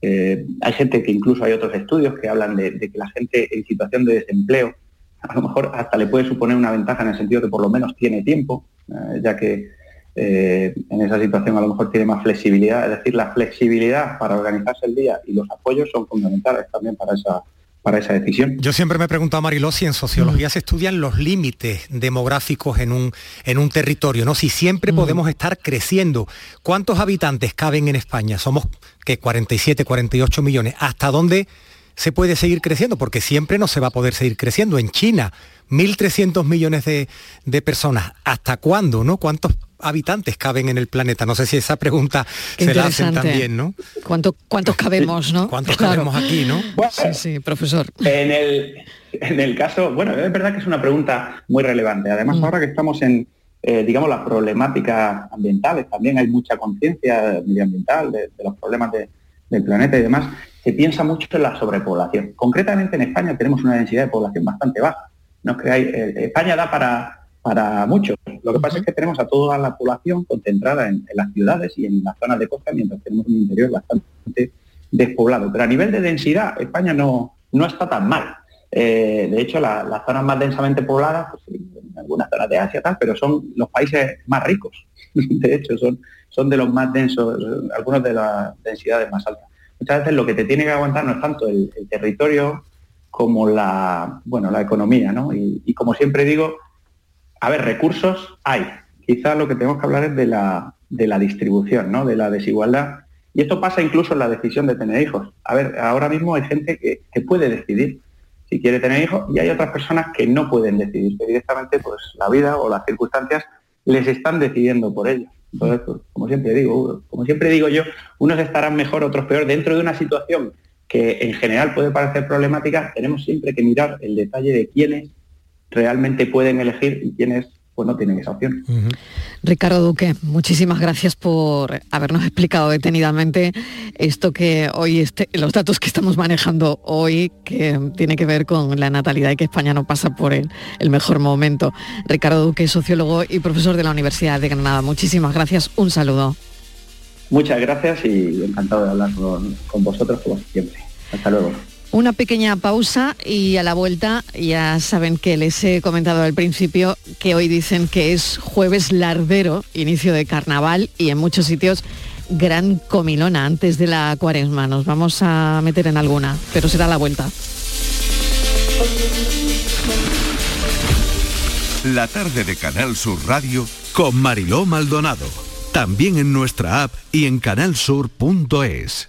Eh, hay gente que incluso hay otros estudios que hablan de, que la gente en situación de desempleo a lo mejor hasta le puede suponer una ventaja en el sentido que por lo menos tiene tiempo, eh, ya que eh, en esa situación a lo mejor tiene más flexibilidad. Es decir, la flexibilidad para organizarse el día y los apoyos son fundamentales también para esa, para esa decisión. Yo siempre me he preguntado, Mariló, si en sociología se estudian los límites demográficos en un, en un territorio, ¿no? Si siempre podemos estar creciendo. ¿Cuántos habitantes caben en España? Somos que 47, 48 millones. ¿Hasta dónde se puede seguir creciendo? Porque siempre no se va a poder seguir creciendo. En China, 1.300 millones de, de personas. ¿Hasta cuándo, no? ¿Cuántos habitantes caben en el planeta? No sé si esa pregunta se la hacen también, ¿no? ¿Cuánto, ¿Cuántos cabemos, no? ¿Cuántos cabemos aquí, no? sí, sí, profesor. En el, en el caso, bueno, es verdad que es una pregunta muy relevante. Además, mm. ahora que estamos en, eh, digamos, las problemáticas ambientales. También hay mucha conciencia medioambiental de, los problemas del planeta y demás. Se piensa mucho en la sobrepoblación. Concretamente en España tenemos una densidad de población bastante baja. No creáis, eh, España da para, para mucho. Lo que pasa es que tenemos a toda la población concentrada en, las ciudades y en las zonas de costa, mientras tenemos un interior bastante despoblado. Pero a nivel de densidad, España no, no está tan mal. Eh, de hecho, las zonas más densamente pobladas, pues, en algunas zonas de Asia, tal, pero son los países más ricos. De hecho, son, son de los más densos, algunos de las densidades más altas. Muchas veces lo que te tiene que aguantar no es tanto el, territorio como la, bueno, la economía, ¿no? Y, como siempre digo, a ver, recursos hay. Quizás lo que tenemos que hablar es de la, de la distribución, ¿no? De la desigualdad. Y esto pasa incluso en la decisión de tener hijos. A ver, ahora mismo hay gente que, que puede decidir si quiere tener hijos y hay otras personas que no pueden decidir, que directamente pues la vida o las circunstancias les están decidiendo por ello. Entonces, pues, como siempre digo, como siempre digo yo, unos estarán mejor, otros peor. Dentro de una situación que en general puede parecer problemática, tenemos siempre que mirar el detalle de quiénes realmente pueden elegir y quiénes pues no tienen esa opción. Ricardo Duque, muchísimas gracias por habernos explicado detenidamente esto que hoy, este, los datos que estamos manejando hoy, que tiene que ver con la natalidad y que España no pasa por el, mejor momento. Ricardo Duque, sociólogo y profesor de la Universidad de Granada. Muchísimas gracias, un saludo. Muchas gracias y encantado de hablar con, con vosotros como siempre. Hasta luego. Una pequeña pausa y a la vuelta ya saben que les he comentado al principio que hoy dicen que es jueves lardero, inicio de carnaval y en muchos sitios gran comilona antes de la cuaresma. Nos vamos a meter en alguna, pero será la vuelta. La tarde de Canal Sur Radio con Mariló Maldonado. También en nuestra app y en canalsur.es.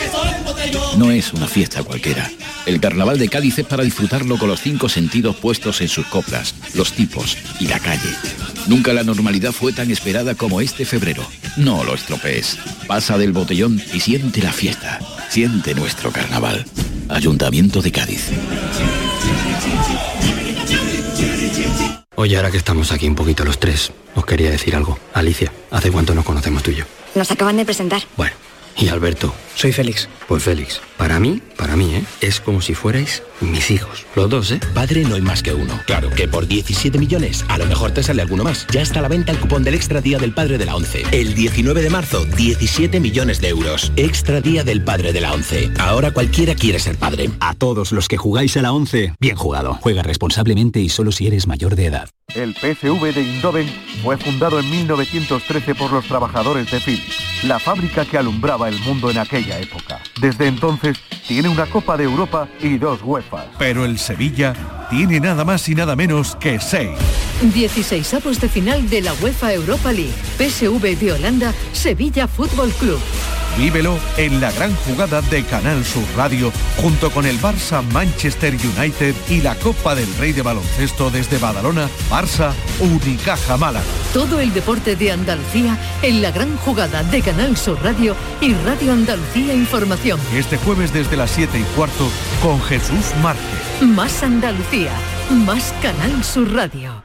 No es una fiesta cualquiera. El carnaval de Cádiz es para disfrutarlo con los cinco sentidos puestos en sus coplas, los tipos y la calle. Nunca la normalidad fue tan esperada como este febrero. No lo estropees. Pasa del botellón y siente la fiesta. Siente nuestro carnaval. Ayuntamiento de Cádiz. Oye, ahora que estamos aquí un poquito los tres, os quería decir algo. Alicia, ¿hace cuánto nos conocemos tú y yo? Nos acaban de presentar. Bueno. Y Alberto. Soy Félix. Pues Félix, para mí, para mí, ¿eh? Es como si fuerais mis hijos. Los dos, ¿eh? Padre no hay más que uno. Claro que por 17 millones, a lo mejor te sale alguno más. Ya está a la venta el cupón del Extra Día del Padre de la ONCE. El 19 de marzo, 17 millones de euros. Extra Día del Padre de la ONCE. Ahora cualquiera quiere ser padre. A todos los que jugáis a la ONCE, bien jugado. Juega responsablemente y solo si eres mayor de edad. El PCV de Indoven fue fundado en 1913 por los trabajadores de Philips, la fábrica que alumbraba el mundo en aquella época. Desde entonces tiene una Copa de Europa y dos UEFA. Pero el Sevilla tiene nada más y nada menos que seis. 16 avos de final de la UEFA Europa League. PSV de Holanda, Sevilla Fútbol Club. Vívelo en la gran jugada de Canal Sur Radio junto con el Barça Manchester United y la Copa del Rey de Baloncesto desde Badalona, Barça Unicaja Málaga. Todo el deporte de Andalucía en la gran jugada de Canal Sur Radio y Radio Andalucía Información. Este jueves desde las 7 y cuarto con Jesús Márquez. Más Andalucía, más Canal Sur Radio.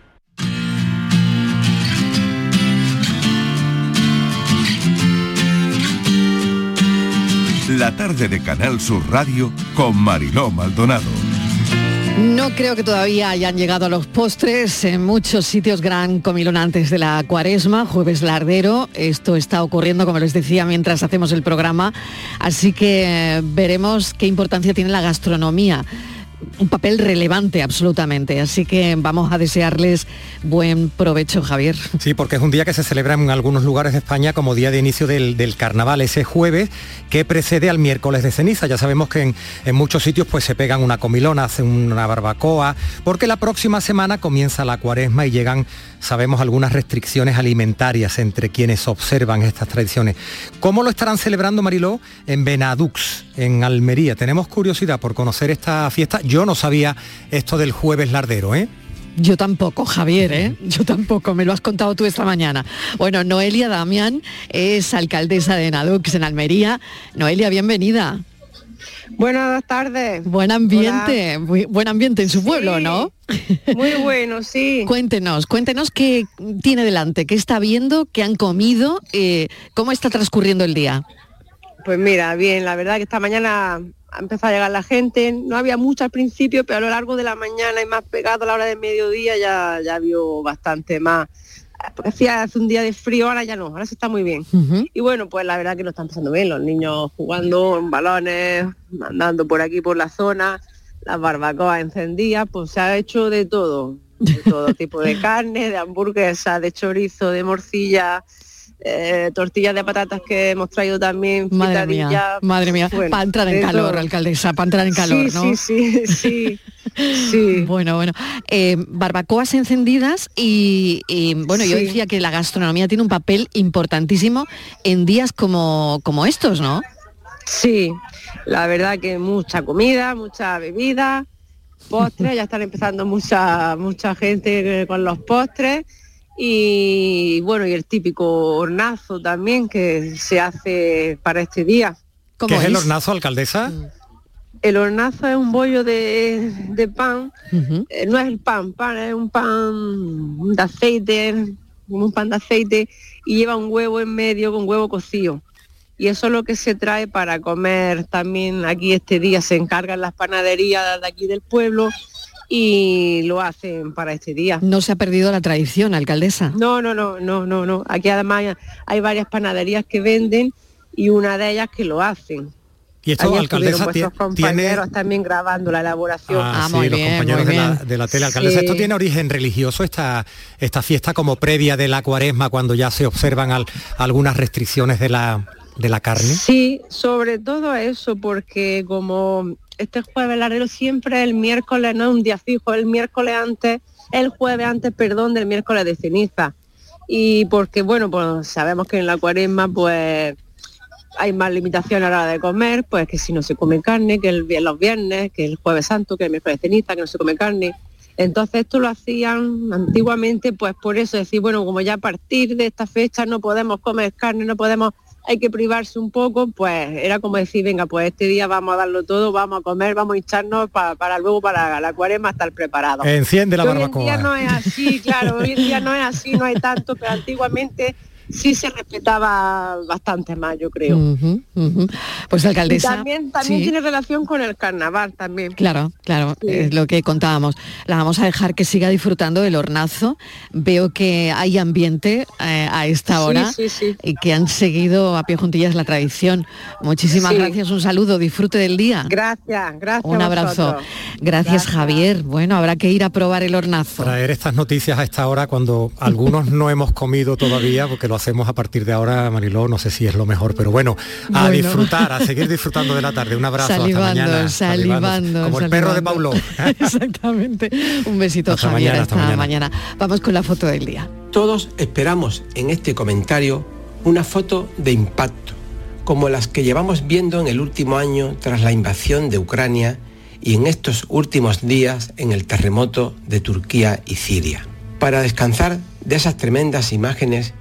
La tarde de Canal Sur Radio con Mariló Maldonado. No creo que todavía hayan llegado a los postres. En muchos sitios gran comilón antes de la cuaresma, jueves lardero. Esto está ocurriendo, como les decía, mientras hacemos el programa. Así que veremos qué importancia tiene la gastronomía un papel relevante absolutamente. Así que vamos a desearles buen provecho, Javier. Sí, porque es un día que se celebra en algunos lugares de España como día de inicio del, carnaval, ese jueves que precede al miércoles de ceniza. Ya sabemos que en, muchos sitios pues se pegan una comilona, hacen una barbacoa, porque la próxima semana comienza la cuaresma y llegan, sabemos, algunas restricciones alimentarias entre quienes observan estas tradiciones. ¿Cómo lo estarán celebrando, Mariló? En Benadux, en Almería. Tenemos curiosidad por conocer esta fiesta Yo no sabía esto del jueves lardero, ¿eh? Yo tampoco, Javier, ¿eh? Yo tampoco, me lo has contado tú esta mañana. Bueno, Noelia Damián es alcaldesa de Nadux en Almería. Noelia, bienvenida. Buenas tardes. Buen ambiente, buen ambiente en su pueblo, ¿no? Muy bueno, sí. cuéntenos, cuéntenos qué tiene delante, qué está viendo, qué han comido, eh, cómo está transcurriendo el día. Pues mira, bien, la verdad que esta mañana ha empezado a llegar la gente, no había mucho al principio, pero a lo largo de la mañana y más pegado a la hora del mediodía ya, ya vio bastante más. Porque hacía hace un día de frío, ahora ya no, ahora se está muy bien. Y bueno, pues la verdad que lo están pasando bien, los niños jugando en balones, andando por aquí por la zona, las barbacoas encendidas, pues se ha hecho de todo, de todo tipo de carne, de hamburguesa, de chorizo, de morcilla, eh, tortillas de patatas que hemos traído también. Madre mía, madre mía, para entrar en calor, alcaldesa, para entrar en calor, ¿no? Sí, sí, sí. sí. bueno, bueno. Eh, barbacoas encendidas y, bueno, yo decía que la gastronomía tiene un papel importantísimo en días como, como estos, ¿no? Sí, la verdad que mucha comida, mucha bebida, postres, ya están empezando mucha, mucha gente con los postres y bueno, y el típico hornazo también que se hace para este día. ¿Qué es, el hornazo, alcaldesa? El hornazo es un bollo de, pan, eh, no es el pan, pan es un pan de aceite, un pan de aceite y lleva un huevo en medio con huevo cocido. Y eso es lo que se trae para comer también aquí este día. Se encargan las panaderías de aquí del pueblo y lo hacen para este día. No se ha perdido la tradición, alcaldesa. No, no, no, no, no, no. Aquí además hay varias panaderías que venden y una de ellas que lo hacen. Y esto, alcaldesa, tiene... también grabando la elaboración. Ah, ah sí, los compañeros de la, de la, tele. Alcaldesa, ¿esto tiene origen religioso, esta, esta fiesta como previa de la cuaresma, cuando ya se observan algunas restricciones de la, de la carne? Sí, sobre todo eso, porque como este jueves larero siempre el miércoles, no es un día fijo, el miércoles antes, el jueves antes, perdón, del miércoles de ceniza. Y porque, bueno, pues sabemos que en la cuaresma, pues hay más limitaciones a la hora de comer, pues que si no se come carne, que el, los viernes, que el jueves santo, que el miércoles de ceniza, que no se come carne. Entonces esto lo hacían antiguamente, pues por eso decir, bueno, como ya a partir de esta fecha no podemos comer carne, no podemos hay que privarse un poco, pues era como decir, venga, pues este día vamos a darlo todo, vamos a comer, vamos a hincharnos para, luego para la cuaresma estar preparado. Enciende la barbacoa. Hoy en día no es así, claro, hoy en día no es así, no hay tanto, pero antiguamente sí se respetaba bastante más, yo creo. Pues alcaldesa. también, también tiene relación con el carnaval también. Claro, claro, es lo que contábamos. La vamos a dejar que siga disfrutando del hornazo. Veo que hay ambiente eh, a esta hora y que han seguido a pie juntillas la tradición. Muchísimas gracias, un saludo, disfrute del día. Gracias, gracias. Un abrazo. Gracias, Javier. Bueno, habrá que ir a probar el hornazo. Traer estas noticias a esta hora cuando algunos no hemos comido todavía porque lo hacemos a partir de ahora, Mariló, no sé si es lo mejor, pero bueno, a disfrutar, a seguir disfrutando de la tarde. Un abrazo, salivando, hasta mañana. Salivando, Como el perro de Paulo. Exactamente. Un besito, hasta Javier, mañana, hasta, mañana. Vamos con la foto del día. Todos esperamos en este comentario una foto de impacto, como las que llevamos viendo en el último año tras la invasión de Ucrania y en estos últimos días en el terremoto de Turquía y Siria. Para descansar de esas tremendas imágenes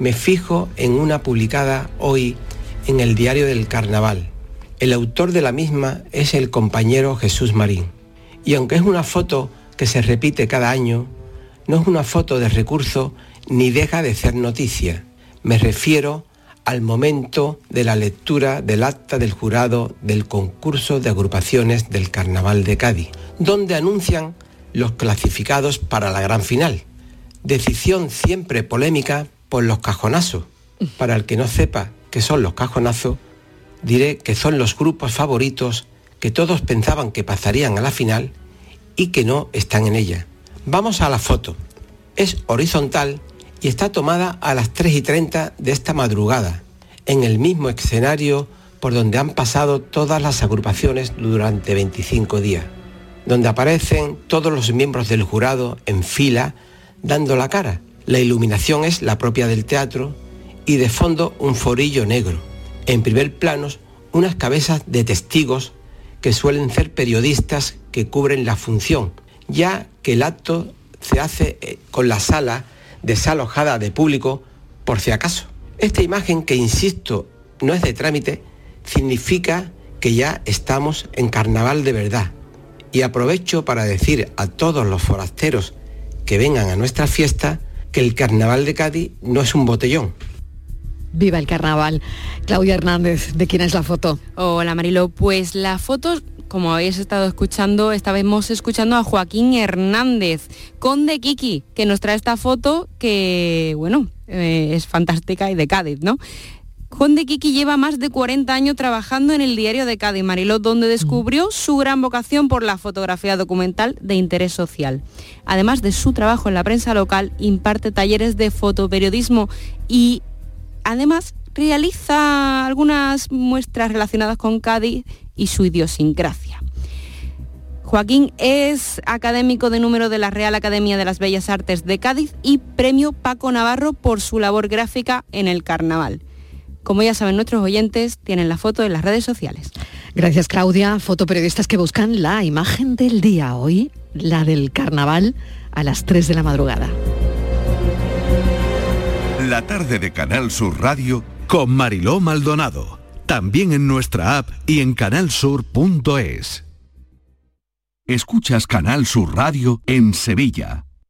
me fijo en una publicada hoy en el diario del Carnaval. El autor de la misma es el compañero Jesús Marín. Y aunque es una foto que se repite cada año, no es una foto de recurso ni deja de ser noticia. Me refiero al momento de la lectura del acta del jurado del concurso de agrupaciones del Carnaval de Cádiz, donde anuncian los clasificados para la gran final. Decisión siempre polémica por los cajonazos. Para el que no sepa qué son los cajonazos, diré que son los grupos favoritos que todos pensaban que pasarían a la final y que no están en ella. Vamos a la foto. Es horizontal y está tomada a las 3 y 30 de esta madrugada, en el mismo escenario por donde han pasado todas las agrupaciones durante 25 días, donde aparecen todos los miembros del jurado en fila dando la cara la iluminación es la propia del teatro y de fondo un forillo negro. En primer plano, unas cabezas de testigos que suelen ser periodistas que cubren la función, ya que el acto se hace eh, con la sala desalojada de público por si acaso. Esta imagen, que insisto, no es de trámite, significa que ya estamos en carnaval de verdad. Y aprovecho para decir a todos los forasteros que vengan a nuestra fiesta que el carnaval de Cádiz no es un botellón. Viva el carnaval. Claudia Hernández, ¿de quién es la foto? Hola Marilo, pues la foto como habéis estado escuchando, estábamos escuchando a Joaquín Hernández, conde Kiki, que nos trae esta foto que, bueno, eh, es fantástica y de Cádiz, ¿no? Conde Kiki lleva más de 40 años trabajando en el diario de Cádiz Mariló, donde descubrió su gran vocación por la fotografía documental de interés social. Además de su trabajo en la prensa local, imparte talleres de fotoperiodismo y además realiza algunas muestras relacionadas con Cádiz y su idiosincrasia. Joaquín es académico de número de la Real Academia de las Bellas Artes de Cádiz y premio Paco Navarro por su labor gráfica en el carnaval. Como ya saben nuestros oyentes, tienen la foto en las redes sociales. Gracias Claudia. Fotoperiodistas que buscan la imagen del día hoy, la del carnaval, a las 3 de la madrugada. La tarde de Canal Sur Radio con Mariló Maldonado también en nuestra app y en canalsur.es. Escuchas Canal Sur Radio en Sevilla.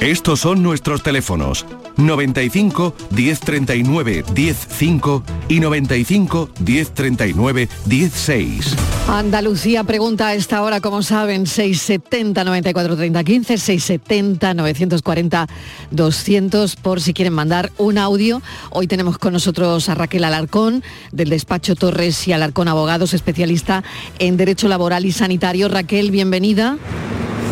Estos son nuestros teléfonos 95 1039 105 y 95 1039 16. Andalucía pregunta a esta hora, como saben, 670 94 30 15, 670 940 200 por si quieren mandar un audio. Hoy tenemos con nosotros a Raquel Alarcón del despacho Torres y Alarcón Abogados, especialista en Derecho Laboral y Sanitario. Raquel, bienvenida.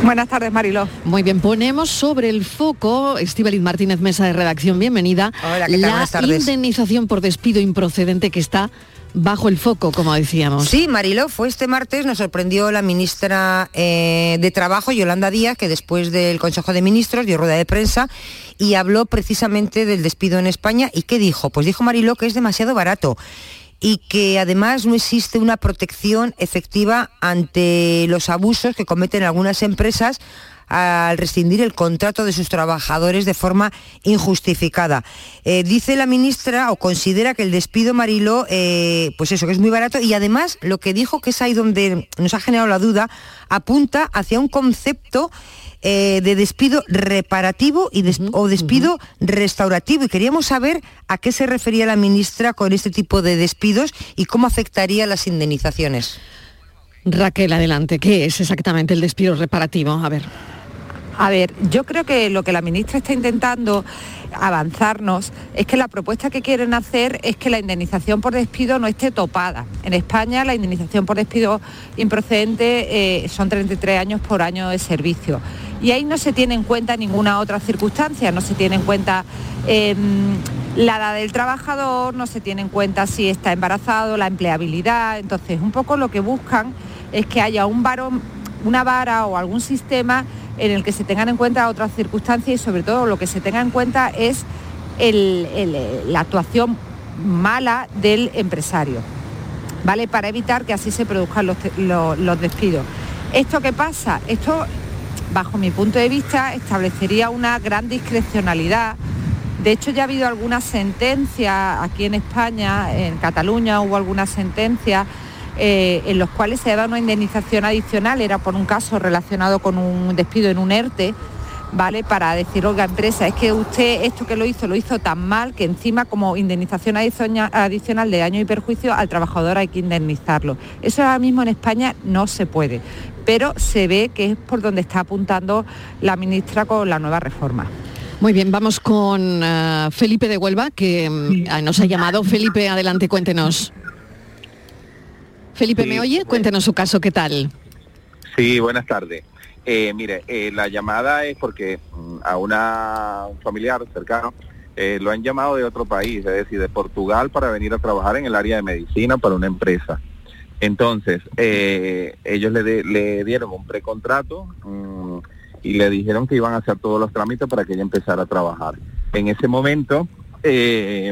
Buenas tardes, Mariló. Muy bien, ponemos sobre el foco, Estíbaliz Martínez, mesa de redacción, bienvenida, Hola, ¿qué tal? la Buenas tardes. indemnización por despido improcedente que está bajo el foco, como decíamos. Sí, Mariló, fue este martes, nos sorprendió la ministra eh, de Trabajo, Yolanda Díaz, que después del Consejo de Ministros dio rueda de prensa y habló precisamente del despido en España. ¿Y qué dijo? Pues dijo Mariló que es demasiado barato y que además no existe una protección efectiva ante los abusos que cometen algunas empresas al rescindir el contrato de sus trabajadores de forma injustificada. Eh, dice la ministra o considera que el despido Mariló, eh, pues eso, que es muy barato y además lo que dijo, que es ahí donde nos ha generado la duda, apunta hacia un concepto eh, de despido reparativo y des- o despido restaurativo. Y queríamos saber a qué se refería la ministra con este tipo de despidos y cómo afectaría las indemnizaciones. Raquel, adelante. ¿Qué es exactamente el despido reparativo? A ver. A ver, yo creo que lo que la ministra está intentando avanzarnos es que la propuesta que quieren hacer es que la indemnización por despido no esté topada. En España la indemnización por despido improcedente eh, son 33 años por año de servicio. Y ahí no se tiene en cuenta ninguna otra circunstancia, no se tiene en cuenta em, la edad del trabajador, no se tiene en cuenta si está embarazado, la empleabilidad. Entonces, un poco lo que buscan es que haya un varón, una vara o algún sistema en el que se tengan en cuenta otras circunstancias y sobre todo lo que se tenga en cuenta es la actuación mala del empresario, ¿vale? Para evitar que así se produzcan los, los despidos. ¿Esto qué pasa? Esto, bajo mi punto de vista, establecería una gran discrecionalidad. De hecho, ya ha habido alguna sentencia aquí en España, en Cataluña hubo alguna sentencia eh, en los cuales se daba una indemnización adicional, era por un caso relacionado con un despido en un ERTE, ¿vale? Para decir, oiga, empresa, es que usted esto que lo hizo, lo hizo tan mal que encima como indemnización adicional de daño y perjuicio al trabajador hay que indemnizarlo. Eso ahora mismo en España no se puede, pero se ve que es por donde está apuntando la ministra con la nueva reforma. Muy bien, vamos con eh, Felipe de Huelva, que mm, nos ha llamado. Felipe, adelante, cuéntenos. Felipe, ¿me oye? Cuéntenos su caso, ¿qué tal? Sí, buenas tardes. Eh, mire, eh, la llamada es porque mm, a una un familiar cercano eh, lo han llamado de otro país, es decir, de Portugal, para venir a trabajar en el área de medicina para una empresa. Entonces, ellos le, dieron un precontrato mm, y le dijeron que iban a hacer todos los trámites para que ella empezara a trabajar. En ese momento,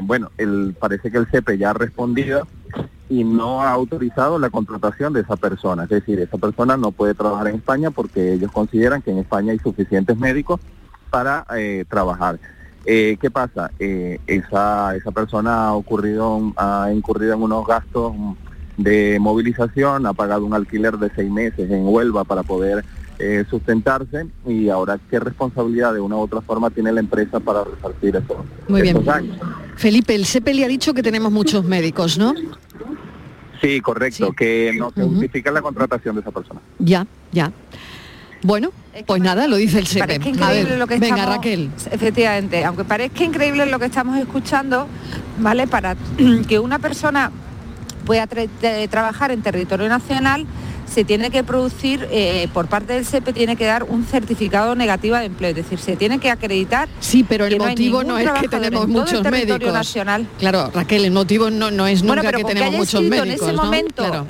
bueno, el, parece que el CEPE ya ha respondido y no ha autorizado la contratación de esa persona. Es decir, esa persona no puede trabajar en España porque ellos consideran que en España hay suficientes médicos para eh, trabajar. Eh, ¿Qué pasa? Eh, esa, esa persona ha, ocurrido, ha incurrido en unos gastos de movilización, ha pagado un alquiler de seis meses en Huelva para poder sustentarse y ahora qué responsabilidad de una u otra forma tiene la empresa para resarcir eso. Muy bien. Felipe, el CEPE le ha dicho que tenemos muchos médicos, ¿no? Sí, correcto, que no se justifica la contratación de esa persona. Ya, ya. Bueno, pues nada, lo dice el SEPE. venga, Raquel. Efectivamente, aunque parezca increíble lo que estamos escuchando, ¿vale? Para que una persona pueda trabajar en territorio nacional, se tiene que producir, eh, por parte del SEPE, tiene que dar un certificado negativo de empleo, es decir, se tiene que acreditar. Sí, pero el motivo no, es que tenemos muchos médicos. Nacional. Claro, Raquel, el motivo no, no es nunca que tenemos muchos médicos. En ese momento,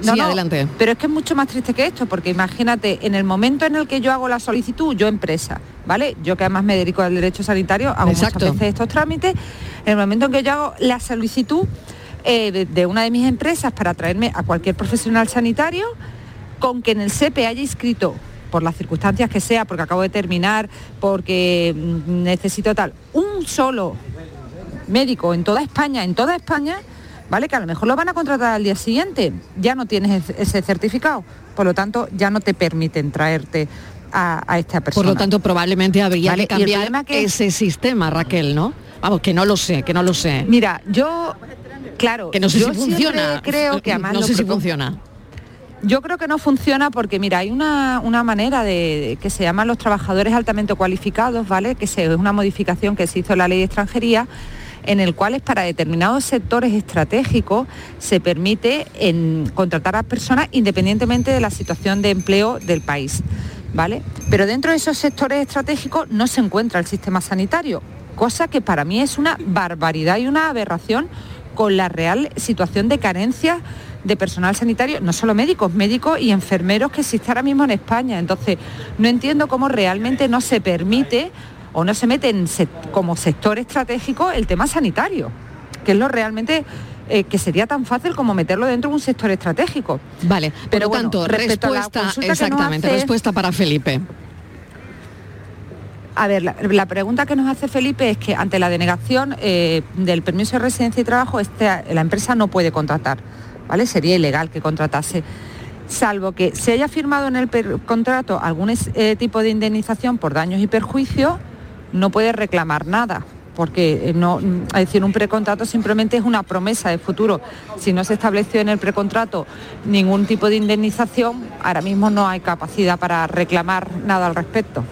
sí, adelante. Pero es que es mucho más triste que esto, porque imagínate, en el momento en el que yo hago la solicitud, yo empresa, ¿vale? Yo que además me dedico al derecho sanitario, hago muchas veces estos trámites, en el momento en que yo hago la solicitud, eh, de, una de mis empresas para traerme a cualquier profesional sanitario con que en el SEPE haya inscrito por las circunstancias que sea, porque acabo de terminar, porque mm, necesito tal, un solo médico en toda España, en toda España, ¿vale? Que a lo mejor lo van a contratar al día siguiente, ya no tienes ese certificado, por lo tanto ya no te permiten traerte a, esta persona. Por lo tanto, probablemente habría que cambiar ese sistema, Raquel, ¿no? Vamos, que no lo sé, que no lo sé. Mira, yo Claro, que no sé si funciona. Creo que además no sé si funciona. Yo creo que no funciona porque, mira, hay una, manera de, que se llaman los trabajadores altamente cualificados, ¿vale? Que es una modificación que se hizo en la ley de extranjería, en el cual es para determinados sectores estratégicos se permite contratar a personas independientemente de la situación de empleo del país, ¿vale? Pero dentro de esos sectores estratégicos no se encuentra el sistema sanitario, cosa que para mí es una barbaridad y una aberración con la real situación de carencia de personal sanitario, no solo médicos, médicos y enfermeros que existe ahora mismo en España. Entonces, no entiendo cómo realmente no se permite o no se mete en como sector estratégico el tema sanitario, que es lo realmente eh, que sería tan fácil como meterlo dentro de un sector estratégico. Vale, pero por tanto, respuesta, exactamente, respuesta para Felipe. A ver, la, pregunta que nos hace Felipe es que ante la denegación eh, del permiso de residencia y trabajo, este, la empresa no puede contratar, ¿vale? Sería ilegal que contratase salvo que se haya firmado en el contrato algún eh, tipo de indemnización por daños y perjuicios, no puede reclamar nada porque no, es decir, un precontrato simplemente es una promesa de futuro. Si no se estableció en el precontrato ningún tipo de indemnización, ahora mismo no hay capacidad para reclamar nada al respecto.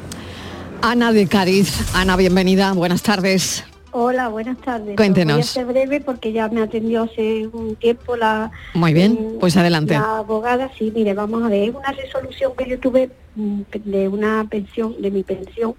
Ana de Cádiz. Ana, bienvenida. Buenas tardes. Hola, buenas tardes. Cuéntenos. Voy a ser breve porque ya me atendió hace un tiempo la... Muy bien, pues adelante. La abogada, sí, mire, vamos a ver, es una resolución que yo tuve mm, de una pensión, de mi pensión,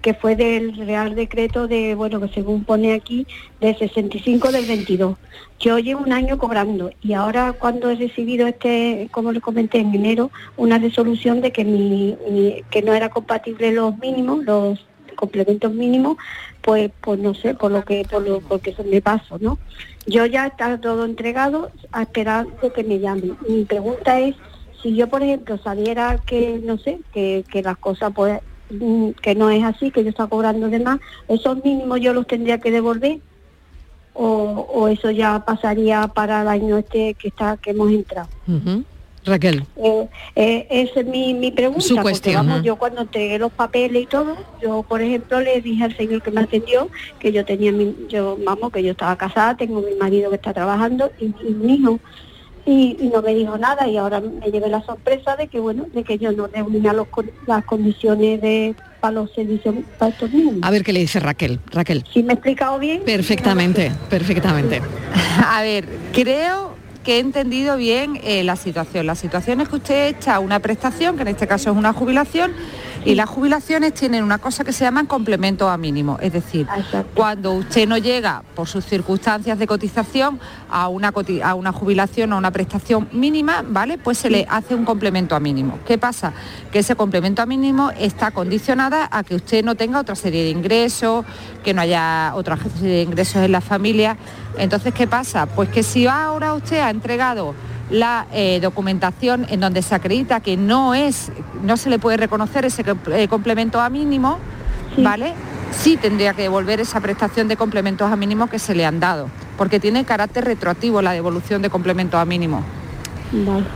que fue del Real Decreto de, bueno, que según pone aquí, de 65 del 22. Yo llevo un año cobrando y ahora cuando he recibido este, como le comenté en enero, una resolución de que mi, mi- que no era compatible los mínimos, los complementos mínimos, pues, pues no sé, por lo que, por lo, porque se me paso, ¿no? Yo ya está todo entregado a esperar que me llamen. Mi pregunta es, si yo, por ejemplo, sabiera que, no sé, que, que las cosas, pues, mm, que no es así, que yo estoy cobrando de más, esos mínimos yo los tendría que devolver o, o eso ya pasaría para el año este que está que hemos entrado. Raquel. Eh, eh, esa es mi, mi pregunta. Su porque, cuestión, vamos, ¿no? yo cuando entregué los papeles y todo, yo por ejemplo le dije al señor que me atendió que yo tenía mi, yo vamos, que yo estaba casada, tengo mi marido que está trabajando y, y un hijo. Y, y no me dijo nada y ahora me llevé la sorpresa de que bueno, de que yo no reunía los las condiciones de para los servicios para estos niños. A ver qué le dice Raquel. Raquel. ¿Sí me he explicado bien? Perfectamente, perfectamente. A ver, creo que he entendido bien eh, la situación. La situación es que usted echa una prestación, que en este caso es una jubilación, y las jubilaciones tienen una cosa que se llaman complementos a mínimo. Es decir, cuando usted no llega por sus circunstancias de cotización a una, a una jubilación o a una prestación mínima, ¿vale? Pues se le hace un complemento a mínimo. ¿Qué pasa? Que ese complemento a mínimo está condicionada a que usted no tenga otra serie de ingresos, que no haya otra serie de ingresos en la familia. Entonces, ¿qué pasa? Pues que si ahora usted ha entregado la eh, documentación en donde se acredita que no es, no se le puede reconocer ese eh, complemento a mínimo, ¿vale? Sí tendría que devolver esa prestación de complementos a mínimo que se le han dado, porque tiene carácter retroactivo la devolución de complementos a mínimo.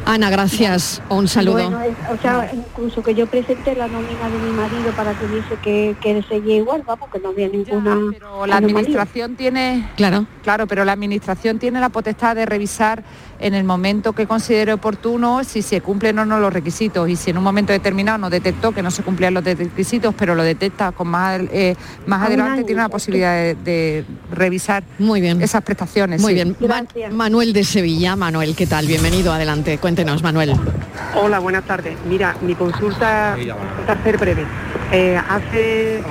Ana, gracias. Un saludo. Bueno, es- o sea, incluso que yo presenté la nómina de mi marido para que viese que, que seguía igual, vamos, que no había ninguna Pero la administración tiene claro claro pero la administración tiene la potestad de revisar en el momento que considere oportuno si se cumplen o no los requisitos y si en un momento determinado no detectó que no se cumplían los requisitos pero lo detecta con más eh, más adelante año, tiene la posibilidad de, de revisar Muy bien. esas prestaciones Muy sí. bien. Man- Manuel de Sevilla. Manuel, ¿qué tal? Bienvenido, adelante. Cuéntenos, Manuel. Hola, buenas tardes. Mira, mi consulta va a ser breve. Eh, hace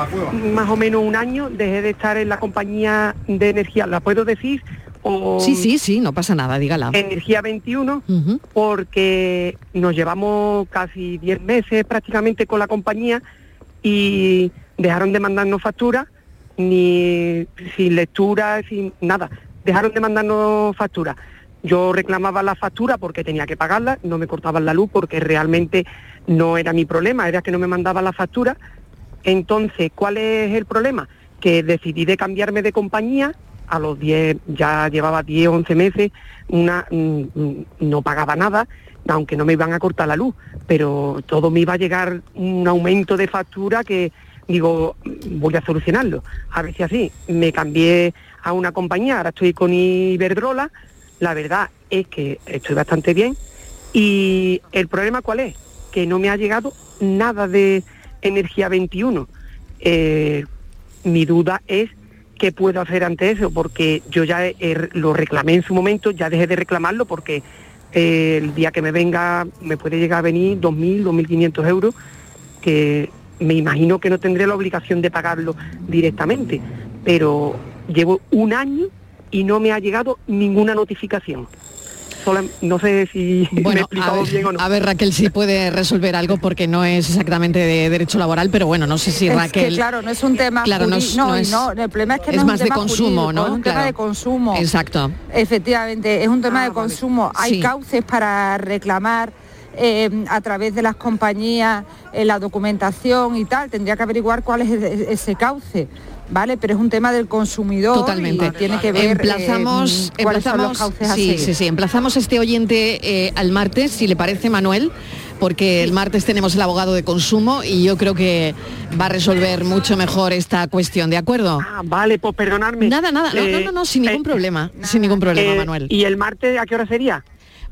más o menos un año dejé de estar en la compañía de energía, ¿la puedo decir? O Sí, sí, sí, no pasa nada, dígala. Energía 21, porque nos llevamos casi 10 meses prácticamente con la compañía y dejaron de mandarnos facturas, ni sin lectura, sin nada. Dejaron de mandarnos facturas. Yo reclamaba la factura porque tenía que pagarla, no me cortaban la luz porque realmente no era mi problema, era que no me mandaban la factura. Entonces, ¿cuál es el problema? Que decidí de cambiarme de compañía, a los 10, ya llevaba 10, 11 meses, una, mm, mm, no pagaba nada, aunque no me iban a cortar la luz, pero todo me iba a llegar un aumento de factura que digo, voy a solucionarlo. A ver si así, me cambié a una compañía, ahora estoy con Iberdrola, la verdad es que estoy bastante bien y el problema cuál es, que no me ha llegado nada de energía 21. Eh, mi duda es qué puedo hacer ante eso, porque yo ya lo reclamé en su momento, ya dejé de reclamarlo porque eh, el día que me venga me puede llegar a venir 2.000, 2.500 euros, que me imagino que no tendré la obligación de pagarlo directamente, pero llevo un año y no me ha llegado ninguna notificación. Sola- no sé si me he Bueno, a explicado ver, bien o no. a ver, Raquel, si puede resolver algo porque no es exactamente de derecho laboral, pero bueno, no sé si Es Raquel... que, claro, no es un tema Claro, no es- no, es- no, el problema es que es no es más un de tema consumo, jurídico, ¿no? Es un tema de consumo. Exacto. Efectivamente, es un tema de consumo. Hay Sí. cauces para reclamar eh, a través de las compañías eh, la documentación y tal. Tendría que averiguar cuál es ese cauce. ¿Vale? Pero es un tema del consumidor Totalmente. y tiene que ver eh, emplazamos, son los emplazamos, sí, sí, sí, emplazamos este oyente eh, al martes, si le parece, Manuel, porque el martes tenemos el abogado de consumo y yo creo que va a resolver mucho mejor esta cuestión, ¿de acuerdo? Ah, vale, pues perdonarme. Nada, nada, no, no, Eh, no, no, sin ningún eh, problema, sin ningún problema, eh, Manuel. ¿Y el martes a qué hora sería?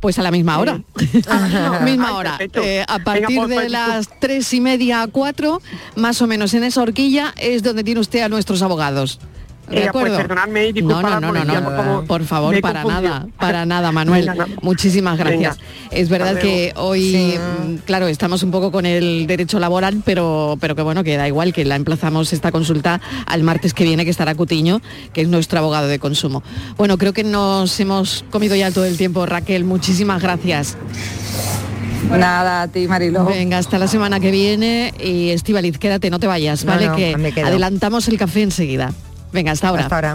Pues a la misma hora. misma Ay, hora. Eh, a partir de las tres y media a cuatro, más o menos en esa horquilla, es donde tiene usted a nuestros abogados. ¿De Venga, pues, acuerdo? perdonadme y no, no, no, por no, por favor. por para nada, para nada, Manuel. Venga, Muchísimas gracias. Es verdad que hoy, Sí. mm, claro, estamos un poco con el derecho laboral, pero, pero que bueno, que da igual, que la emplazamos esta consulta al martes que viene, que estará Cutiño, que es nuestro abogado de consumo. Bueno, creo que nos hemos comido ya todo el tiempo, Raquel. Muchísimas gracias. Nada, a ti, Mariló. Venga, hasta la semana que viene y Estivaliz, quédate, no te vayas, No, ¿vale? no, que adelantamos el café enseguida. Venga, hasta ahora.